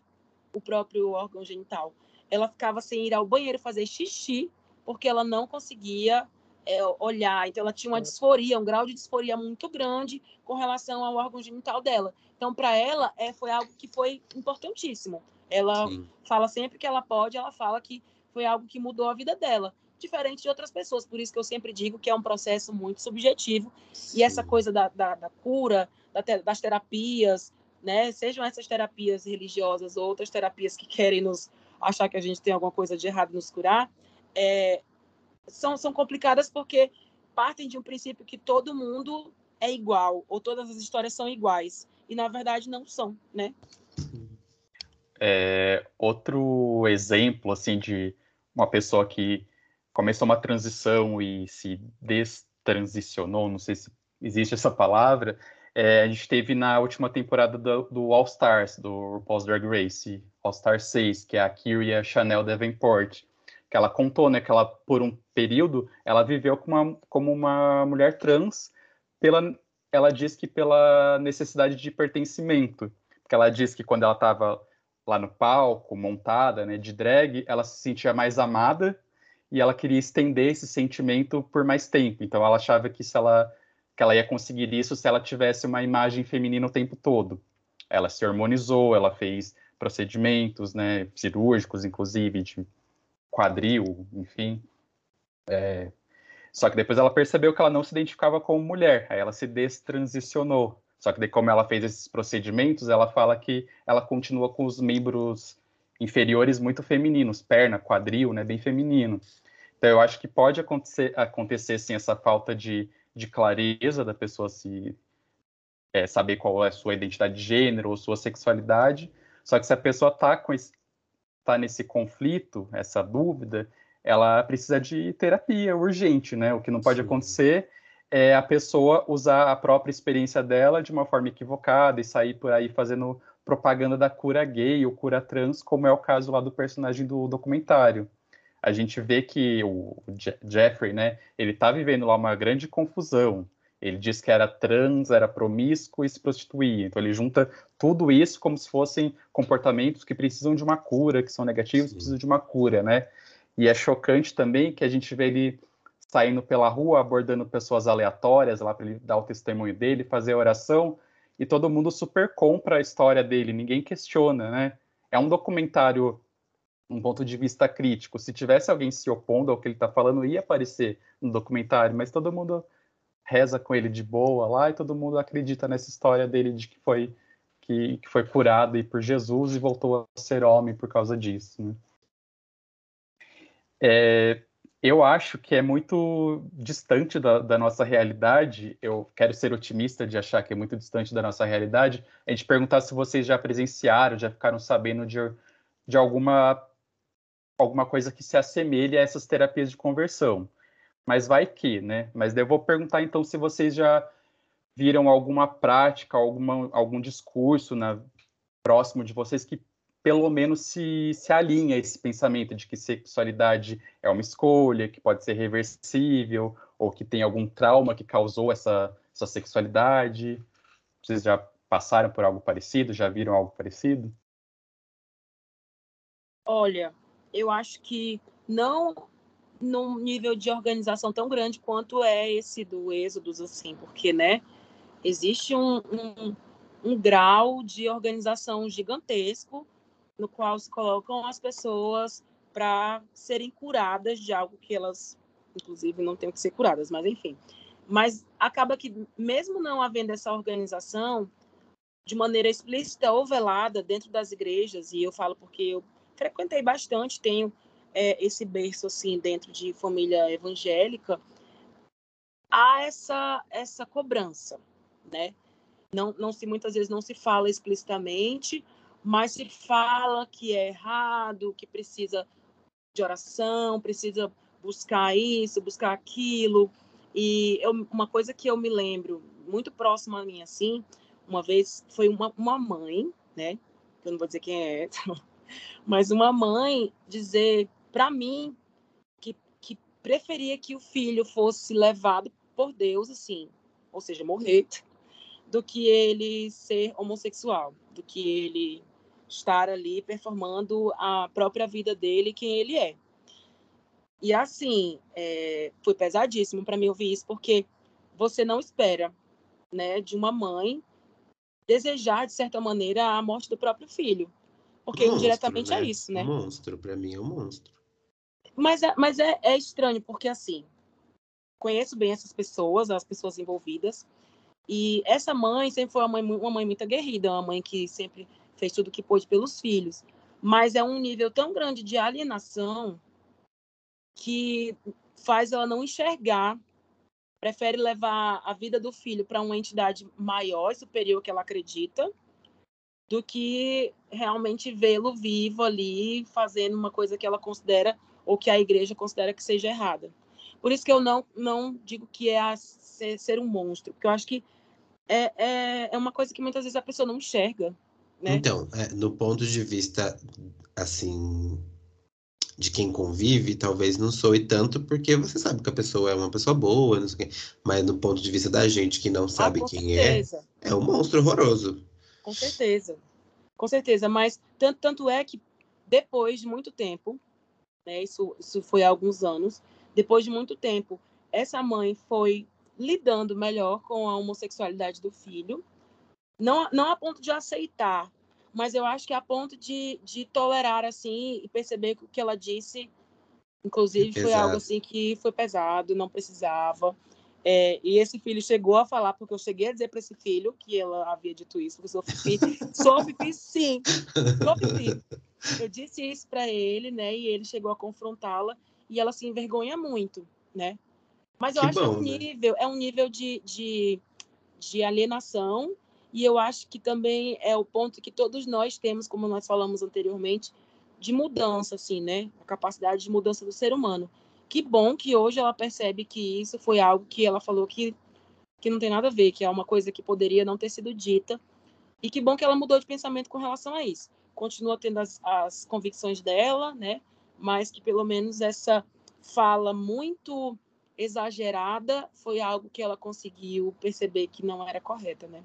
o próprio órgão genital ela ficava sem ir ao banheiro fazer xixi, porque ela não conseguia é, olhar. Então, ela tinha uma disforia, um grau de disforia muito grande com relação ao órgão genital dela. Então, para ela, é, foi algo que foi importantíssimo. Ela Sim. fala sempre que ela pode, ela fala que foi algo que mudou a vida dela, diferente de outras pessoas. Por isso que eu sempre digo que é um processo muito subjetivo. Sim. E essa coisa da, da, da cura, da te, das terapias, né? Sejam essas terapias religiosas ou outras terapias que querem nos achar que a gente tem alguma coisa de errado nos curar, é, são, são complicadas porque partem de um princípio que todo mundo é igual, ou todas as histórias são iguais. E, na verdade, não são, né? É, outro exemplo, assim, de uma pessoa que começou uma transição e se destransicionou, não sei se existe essa palavra, é, a gente teve na última temporada do, do All Stars, do RuPaul's Drag Race, All Star 6, que é a Kyria Chanel Davenport, que ela contou, né, que ela, por um período, ela viveu como uma, como uma mulher trans, pela, ela diz que pela necessidade de pertencimento, porque ela diz que quando ela estava lá no palco, montada, né, de drag, ela se sentia mais amada e ela queria estender esse sentimento por mais tempo. Então ela achava que se ela que ela ia conseguir isso se ela tivesse uma imagem feminina o tempo todo. Ela se harmonizou, ela fez procedimentos, né, cirúrgicos, inclusive, de quadril, enfim. É... Só que depois ela percebeu que ela não se identificava como mulher, aí ela se destransicionou. Só que daí, como ela fez esses procedimentos, ela fala que ela continua com os membros inferiores muito femininos, perna, quadril, né, bem feminino. Então, eu acho que pode acontecer, acontecer sim, essa falta de de clareza da pessoa se é, saber qual é a sua identidade de gênero ou sua sexualidade. Só que se a pessoa está com tá nesse conflito, essa dúvida, ela precisa de terapia urgente, né? O que não pode Sim. acontecer é a pessoa usar a própria experiência dela de uma forma equivocada e sair por aí fazendo propaganda da cura gay ou cura trans, como é o caso lá do personagem do documentário a gente vê que o Jeffrey, né, ele tá vivendo lá uma grande confusão. Ele diz que era trans, era promíscuo e se prostituía. Então ele junta tudo isso como se fossem comportamentos que precisam de uma cura, que são negativos, Sim. precisam de uma cura, né? E é chocante também que a gente vê ele saindo pela rua, abordando pessoas aleatórias lá para ele dar o testemunho dele, fazer a oração, e todo mundo super compra a história dele, ninguém questiona, né? É um documentário um ponto de vista crítico. Se tivesse alguém se opondo ao que ele está falando, ia aparecer no documentário, mas todo mundo reza com ele de boa lá e todo mundo acredita nessa história dele de que foi que, que foi curado e por Jesus e voltou a ser homem por causa disso. Né? É, eu acho que é muito distante da, da, nossa realidade. Eu quero ser otimista de achar que é muito distante da nossa realidade. A gente perguntar se vocês já presenciaram, já ficaram sabendo de, de alguma, alguma coisa que se assemelhe a essas terapias de conversão. Mas vai que, né? Mas eu vou perguntar então se vocês já viram alguma prática, alguma, algum discurso na, próximo de vocês que pelo menos se, se alinha esse pensamento de que sexualidade é uma escolha, que pode ser reversível, ou que tem algum trauma que causou essa, essa sexualidade. Vocês já passaram por algo parecido? Já viram algo parecido? Olha, eu acho que não num nível de organização tão grande quanto é esse do Êxodos, assim, porque, né, existe um, um, um grau de organização gigantesco no qual se colocam as pessoas para serem curadas de algo que elas, inclusive, não têm que ser curadas, mas enfim. Mas acaba que, mesmo não havendo essa organização, de maneira explícita ou velada dentro das igrejas, e eu falo porque eu frequentei bastante, tenho é, esse berço assim dentro de família evangélica, há essa essa cobrança, né? Não, não se muitas vezes não se fala explicitamente, mas se fala que é errado, que precisa de oração, precisa buscar isso, buscar aquilo. E eu, uma coisa que eu me lembro muito próxima a mim, assim, uma vez foi uma, uma mãe, né? Eu não vou dizer quem é, mas uma mãe dizer para mim que, que preferia que o filho fosse levado por Deus, assim, ou seja, morrer, do que ele ser homossexual, do que ele estar ali performando a própria vida dele, quem ele é. E assim, é, foi pesadíssimo para mim ouvir isso, porque você não espera, né, de uma mãe desejar de certa maneira a morte do próprio filho, porque monstro, indiretamente é né? é isso, né? Monstro, para mim é um monstro. Mas é, mas é, é estranho porque assim, conheço bem essas pessoas, as pessoas envolvidas, e essa mãe sempre foi uma mãe, uma mãe muito aguerrida, uma mãe que sempre fez tudo o que pôde pelos filhos. Mas é um nível tão grande de alienação que faz ela não enxergar, prefere levar a vida do filho para uma entidade maior, superior que ela acredita, do que realmente vê-lo vivo ali fazendo uma coisa que ela considera ou que a igreja considera que seja errada. Por isso que eu não, não digo que é a ser, ser um monstro, porque eu acho que é, é, é uma coisa que muitas vezes a pessoa não enxerga. Né? Então, é, no ponto de vista, assim, de quem convive, talvez não soe tanto, porque você sabe que a pessoa é uma pessoa boa, não sei o quê. Mas no ponto de vista da gente que não ah, sabe ah, quem certeza. é, é um monstro horroroso. Com certeza. Com certeza. Mas tanto, tanto é que depois de muito tempo, né, isso, isso foi há alguns anos, depois de muito tempo, essa mãe foi lidando melhor com a homossexualidade do filho não, não a ponto de aceitar, mas eu acho que a ponto de, de tolerar assim e perceber que o que ela disse, inclusive, foi algo assim que foi pesado, não precisava. É, e esse filho chegou a falar, porque eu cheguei a dizer para esse filho que ela havia dito isso, porque sou fifi, sou fifi sim, sou fifi. Eu disse isso para ele, né, e ele chegou a confrontá-la, e ela se envergonha muito, né. Mas eu que acho bom, que é um né? nível, é um nível de, de, de alienação e eu acho que também é o ponto que todos nós temos, como nós falamos anteriormente, de mudança, assim, né? A capacidade de mudança do ser humano. Que bom que hoje ela percebe que isso foi algo que ela falou que, que não tem nada a ver, que é uma coisa que poderia não ter sido dita. E que bom que ela mudou de pensamento com relação a isso. Continua tendo as, as convicções dela, né? Mas que pelo menos essa fala muito exagerada foi algo que ela conseguiu perceber que não era correta, né?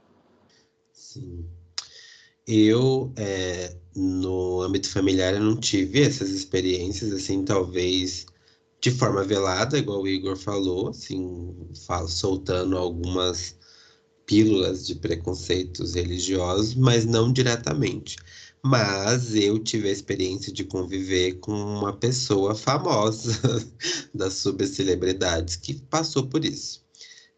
Sim. Eu, é, no âmbito familiar, eu não tive essas experiências, assim, talvez de forma velada, igual o Igor falou, assim, soltando algumas pílulas de preconceitos religiosos, mas não diretamente. Mas eu tive a experiência de conviver com uma pessoa famosa das subcelebridades que passou por isso.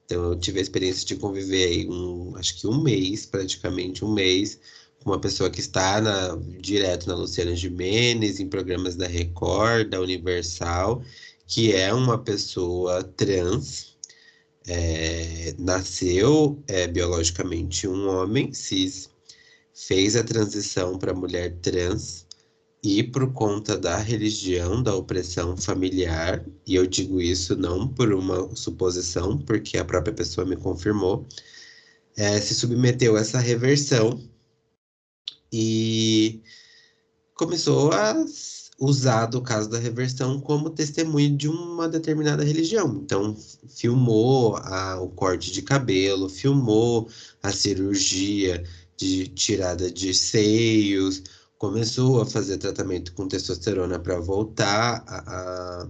Então eu tive a experiência de conviver aí um, acho que um mês, praticamente um mês, com uma pessoa que está na, direto na Luciana Gimenez, em programas da Record, da Universal, que é uma pessoa trans, é, nasceu é, biologicamente um homem cis, fez a transição para mulher trans e por conta da religião, da opressão familiar, e eu digo isso não por uma suposição, porque a própria pessoa me confirmou, é, se submeteu a essa reversão e começou a usar do caso da reversão como testemunho de uma determinada religião. Então, filmou a, o corte de cabelo, filmou a cirurgia de tirada de seios, começou a fazer tratamento com testosterona para voltar a, a,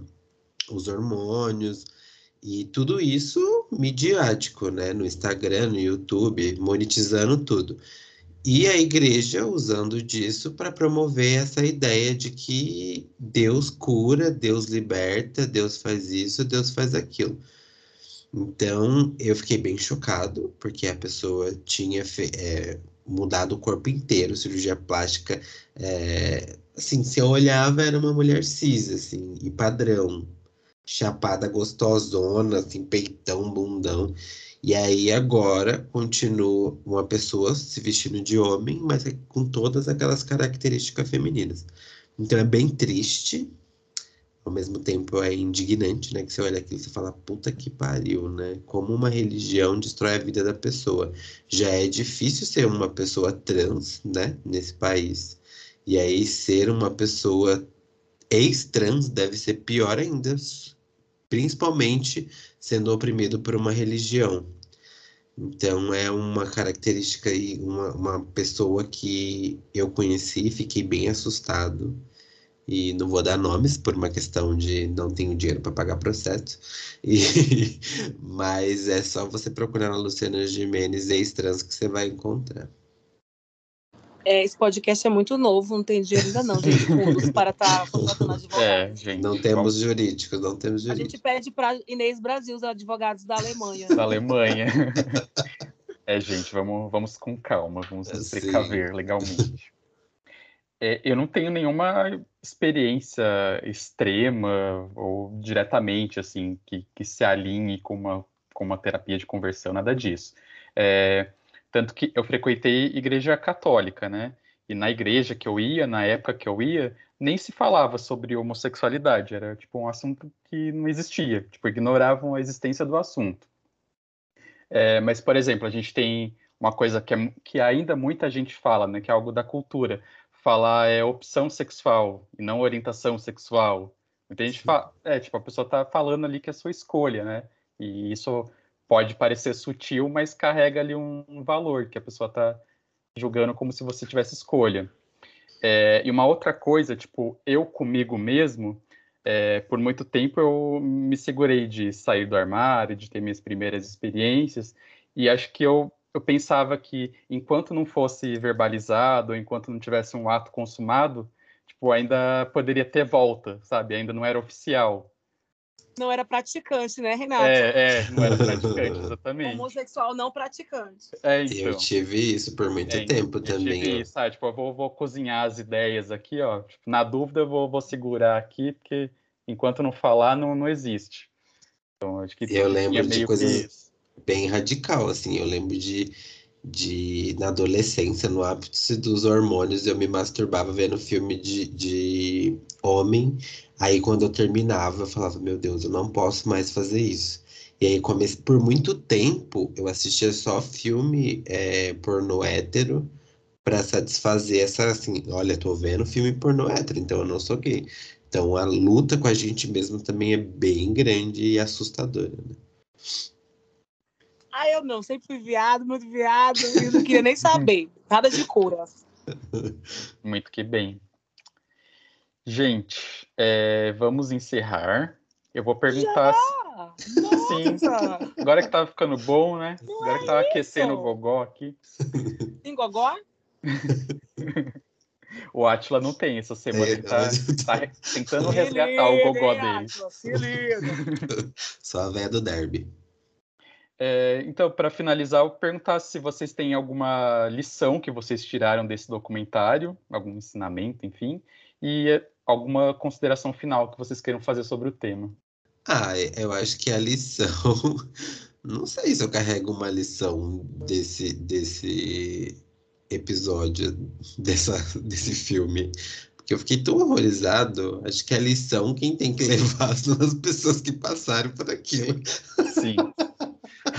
os hormônios. E tudo isso midiático, né? No Instagram, no YouTube, monetizando tudo. E a igreja usando disso para promover essa ideia de que Deus cura, Deus liberta, Deus faz isso, Deus faz aquilo. Então eu fiquei bem chocado, porque a pessoa tinha é, mudado o corpo inteiro, cirurgia plástica. É, assim, se eu olhava, era uma mulher cis, assim, e padrão. Chapada gostosona, assim, peitão, bundão. E aí agora continua uma pessoa se vestindo de homem, mas é com todas aquelas características femininas. Então é bem triste, ao mesmo tempo é indignante, né? Que você olha aquilo e você fala, puta que pariu, né? Como uma religião destrói a vida da pessoa. Já é difícil ser uma pessoa trans, né? Nesse país. E aí ser uma pessoa ex-trans deve ser pior ainda, principalmente sendo oprimido por uma religião. Então é uma característica e uma, uma pessoa que eu conheci e fiquei bem assustado. E não vou dar nomes por uma questão de não tenho dinheiro para pagar processo. E, mas é só você procurar na Luciana Gimenez ex-trans que você vai encontrar. É, esse podcast é muito novo, não tem dinheiro ainda não, gente. Fundos para estar tá contratando advogados. É, gente. Não temos jurídicos, não temos jurídicos. A gente pede para Inês Brasil, os advogados da Alemanha. Da Alemanha. é, gente, vamos, vamos com calma, vamos nos precaver legalmente. É, eu não tenho nenhuma experiência extrema ou diretamente, assim, que, que se alinhe com uma, com uma terapia de conversão, nada disso. É, tanto que eu frequentei igreja católica, né? E na igreja que eu ia, na época que eu ia, nem se falava sobre homossexualidade. Era tipo um assunto que não existia. Tipo, ignoravam a existência do assunto. É, mas, por exemplo, a gente tem uma coisa que, é, que ainda muita gente fala, né? Que é algo da cultura. Falar é opção sexual e não orientação sexual. Muita gente fala, é, tipo, a pessoa tá falando ali que é sua escolha, né? E isso pode parecer sutil, mas carrega ali um, um valor que a pessoa está julgando como se você tivesse escolha. É, e uma outra coisa, tipo, eu comigo mesmo, é, por muito tempo eu me segurei de sair do armário, de ter minhas primeiras experiências, e acho que eu, eu pensava que enquanto não fosse verbalizado, enquanto não tivesse um ato consumado, tipo, ainda poderia ter volta, sabe? Ainda não era oficial não era praticante, né, Renato? É, é não era praticante, exatamente. Homossexual não praticante. É, então. Eu tive isso por muito é, tempo eu também. Tive isso, sabe? Tipo, eu vou, vou cozinhar as ideias aqui, ó. Tipo, na dúvida, eu vou, vou segurar aqui, porque enquanto não falar, não, não existe. Então, acho que eu lembro de coisas bem radical, assim. Eu lembro de de na adolescência, no ápice dos hormônios, eu me masturbava vendo filme de, de homem. Aí quando eu terminava, eu falava, meu Deus, eu não posso mais fazer isso. E aí comecei, por muito tempo eu assistia só filme é, pornô hétero para satisfazer essa assim, olha, tô vendo filme pornô hétero, então eu não sou gay. Então a luta com a gente mesmo também é bem grande e assustadora, né? Ah, eu não, sempre fui viado, muito viado, e não queria nem saber. Nada de cura. Muito que bem. Gente, é, vamos encerrar. Eu vou perguntar. Já? Sim. Agora que tá ficando bom, né? Não Agora é que tava isso. aquecendo o gogó aqui. Tem gogó? o Atila não tem essa semana. É, ele tá, tá tentando Se resgatar o gogó dele. Atila, Se liga. Só a véia do derby. É, então, para finalizar, eu perguntar se vocês têm alguma lição que vocês tiraram desse documentário, algum ensinamento, enfim, e é, alguma consideração final que vocês queiram fazer sobre o tema. Ah, eu acho que a lição. Não sei se eu carrego uma lição desse, desse episódio, dessa, desse filme. Porque eu fiquei tão horrorizado. Acho que a lição quem tem que levar são as pessoas que passaram por aquilo. Sim.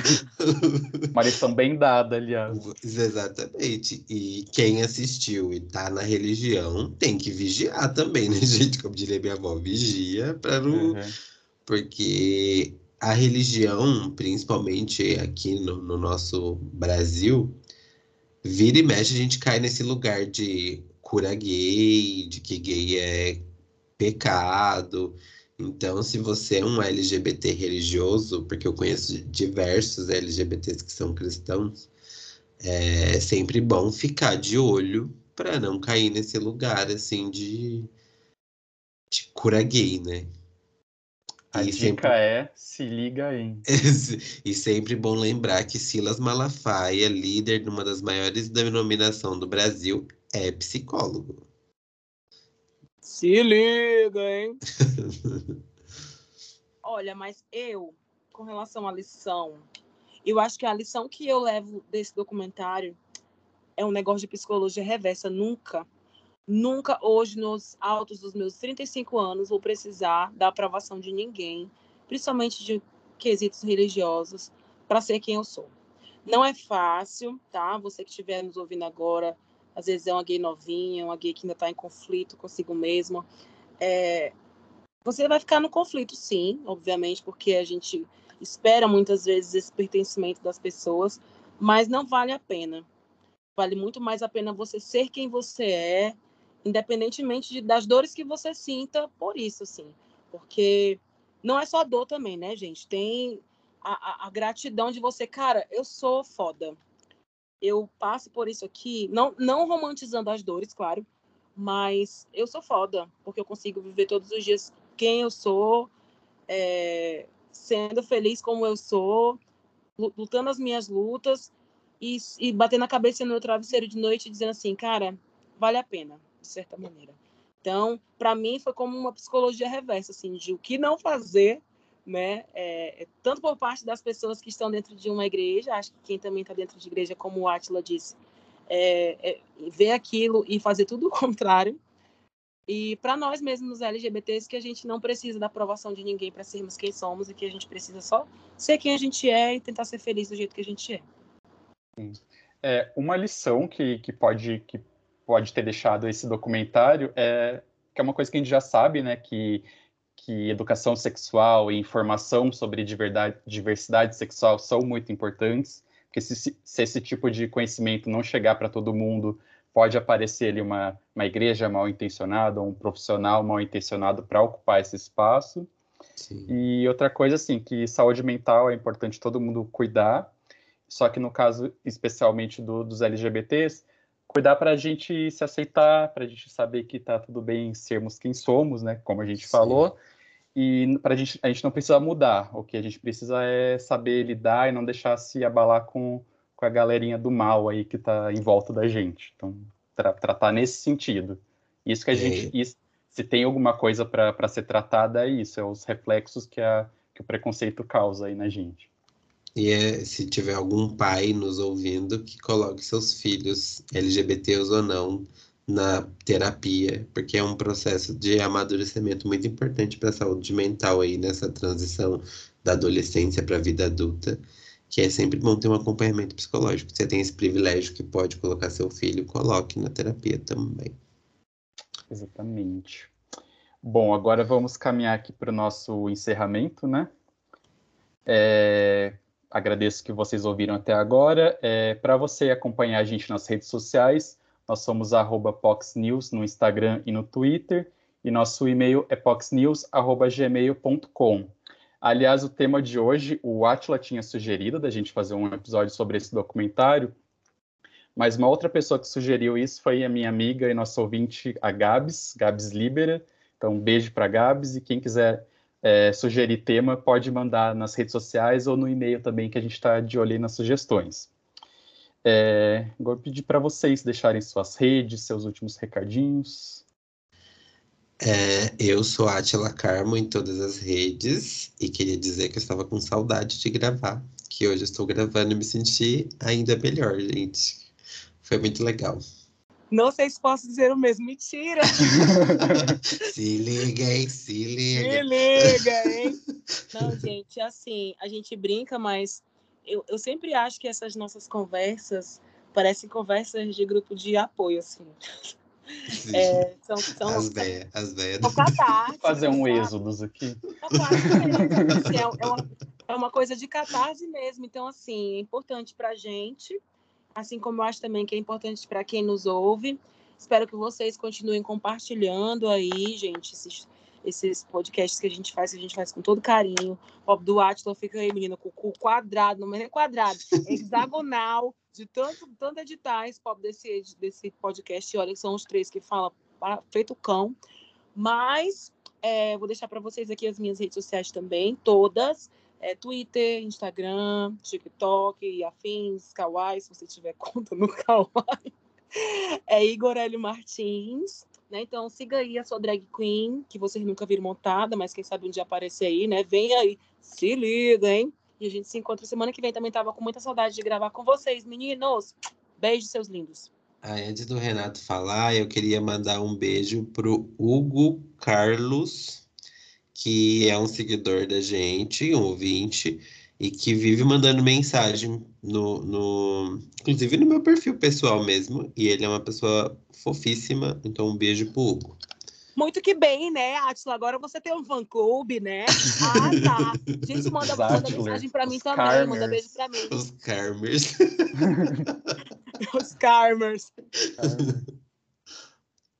Uma lição bem dada, aliás. Exatamente. E quem assistiu e tá na religião tem que vigiar também, né, gente? Como diria minha avó, vigia para não. Uhum. Porque a religião, principalmente aqui no, no nosso Brasil, vira e mexe, a gente cai nesse lugar de cura gay, de que gay é pecado. Então, se você é um LGBT religioso, porque eu conheço diversos LGBTs que são cristãos, é sempre bom ficar de olho para não cair nesse lugar assim de, de cura gay, né? A E dica sempre- é se liga em. E sempre bom lembrar que Silas Malafaia, líder de uma das maiores denominações do Brasil, é psicólogo. Se liga, hein? Olha, mas eu, com relação à lição, eu acho que a lição que eu levo desse documentário é um negócio de psicologia reversa. Nunca, nunca hoje, nos altos dos meus 35 anos, vou precisar da aprovação de ninguém, principalmente de quesitos religiosos, para ser quem eu sou. Não é fácil, tá? Você que estiver nos ouvindo agora, às vezes é uma gay novinha, uma gay que ainda está em conflito consigo mesma. É, você vai ficar no conflito, sim, obviamente, porque a gente espera muitas vezes esse pertencimento das pessoas, mas não vale a pena. Vale muito mais a pena você ser quem você é, independentemente de, das dores que você sinta por isso, assim. Porque não é só dor também, né, gente? Tem a, a, a gratidão de você, cara, eu sou foda. Eu passo por isso aqui, não, não romantizando as dores, claro, mas eu sou foda, porque eu consigo viver todos os dias quem eu sou, é, sendo feliz como eu sou, lu- lutando as minhas lutas e, e batendo a cabeça no meu travesseiro de noite dizendo assim, cara, vale a pena, de certa maneira. Então, para mim, foi como uma psicologia reversa, assim, de o que não fazer, né? É, é, tanto por parte das pessoas que estão dentro de uma igreja, acho que quem também está dentro de igreja, como o Atila disse, é, é, ver aquilo e fazer tudo o contrário. E para nós mesmos LGBTs, que a gente não precisa da aprovação de ninguém para sermos quem somos e que a gente precisa só ser quem a gente é e tentar ser feliz do jeito que a gente é. É, uma lição que, que, pode, que pode ter deixado esse documentário é que é uma coisa que a gente já sabe, né? Que, que educação sexual e informação sobre diversidade, sexual são muito importantes, porque se, se esse tipo de conhecimento não chegar para todo mundo, pode aparecer ali uma, uma igreja mal intencionada, ou um profissional mal intencionado para ocupar esse espaço. Sim. E outra coisa, assim, que saúde mental é importante todo mundo cuidar, só que no caso, especialmente do, dos LGBTs, cuidar para a gente se aceitar, para a gente saber que está tudo bem sermos quem somos, né? Como a gente Sim. falou. E para a gente, a gente não precisa mudar. O que a gente precisa é saber lidar e não deixar se abalar com, com a galerinha do mal aí que está em volta da gente. Então, tra tratar nesse sentido. Isso que a É. gente. Isso, se tem alguma coisa para ser tratada, é isso, é os reflexos que, a, que o preconceito causa aí na gente. E é, se tiver algum pai nos ouvindo, que coloque seus filhos, LGBTs ou não, na terapia, porque é um processo de amadurecimento muito importante para a saúde mental aí nessa transição da adolescência para a vida adulta, que é sempre bom ter um acompanhamento psicológico. Você tem esse privilégio que pode colocar seu filho, coloque na terapia também. Exatamente. Bom, agora vamos caminhar aqui para o nosso encerramento, né? É, agradeço que vocês ouviram até agora. É, para você acompanhar a gente nas redes sociais, nós somos PoxNews no Instagram e no Twitter, e nosso e-mail é poxnews.gmail.com. Aliás, o tema de hoje, o Atila tinha sugerido da gente fazer um episódio sobre esse documentário, Mas uma outra pessoa que sugeriu isso foi a minha amiga e nossa ouvinte, a Gabs, Gabs Libera. Então, um beijo para Gabs e quem quiser é, sugerir tema pode mandar nas redes sociais ou no e-mail também, que a gente está de olho nas sugestões. É, agora pedir para vocês deixarem suas redes, seus últimos recadinhos. É, eu sou Atila Carmo em todas as redes e queria dizer que eu estava com saudade de gravar, que hoje estou gravando e me senti ainda melhor, gente. Foi muito legal. Não sei se posso dizer o mesmo. Mentira! se liga, hein? Se liga. Se liga, hein? Não, gente, assim, a gente brinca, mas eu, eu sempre acho que essas nossas conversas parecem conversas de grupo de apoio, assim. É, são, são, as velhas, as velhas. Fazer um êxodos aqui. Assim, é, é, uma, é uma coisa de catarse mesmo. Então, assim, é importante para a gente, assim como eu acho também que é importante para quem nos ouve. Espero que vocês continuem compartilhando aí, gente, esses, esses podcasts que a gente faz, que a gente faz com todo carinho. O do Atlas fica aí, menina, com o cu quadrado, não é quadrado, é hexagonal de tanto, tanto editar esse pop desse, desse podcast. Olha, são os três que falam feito cão. Mas é, vou deixar para vocês aqui as minhas redes sociais também, todas. É, Twitter, Instagram, TikTok e afins, Kawaii, se você tiver conta no Kawaii. É Igor Hélio Martins. Né? Então, siga aí a sua drag queen, que vocês nunca viram montada, mas quem sabe um dia aparecer aí, né? Vem aí, se liga, hein? E a gente se encontra semana que vem. Também tava com muita saudade de gravar com vocês, meninos. Beijos, seus lindos. Ah, antes do Renato falar, eu queria mandar um beijo pro Hugo Carlos, que é um seguidor da gente, um ouvinte, e que vive mandando mensagem no, no, inclusive no meu perfil pessoal mesmo. E ele é uma pessoa fofíssima, então um beijo pro Hugo. Muito que bem, né, Atila? Agora você tem um fã-clube, né? Ah, tá. Gente, manda, manda mensagem pra mim também. Carmers. Manda beijo pra mim. Os Carmers. Os Carmers.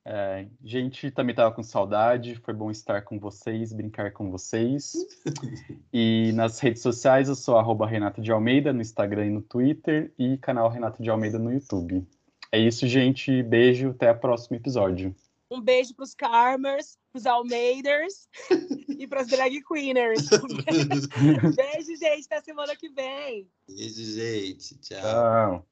É, gente, também tava com saudade. Foi bom estar com vocês, brincar com vocês. E nas redes sociais eu sou arroba Renato de Almeida no Instagram e no Twitter e canal Renato de Almeida no YouTube. É isso, gente. Beijo, até o próximo episódio. Um beijo para os Carmers, para os Almeiders e para as Drag Queeners. beijo, gente. Até semana que vem. Beijo, gente. Tchau. Tchau.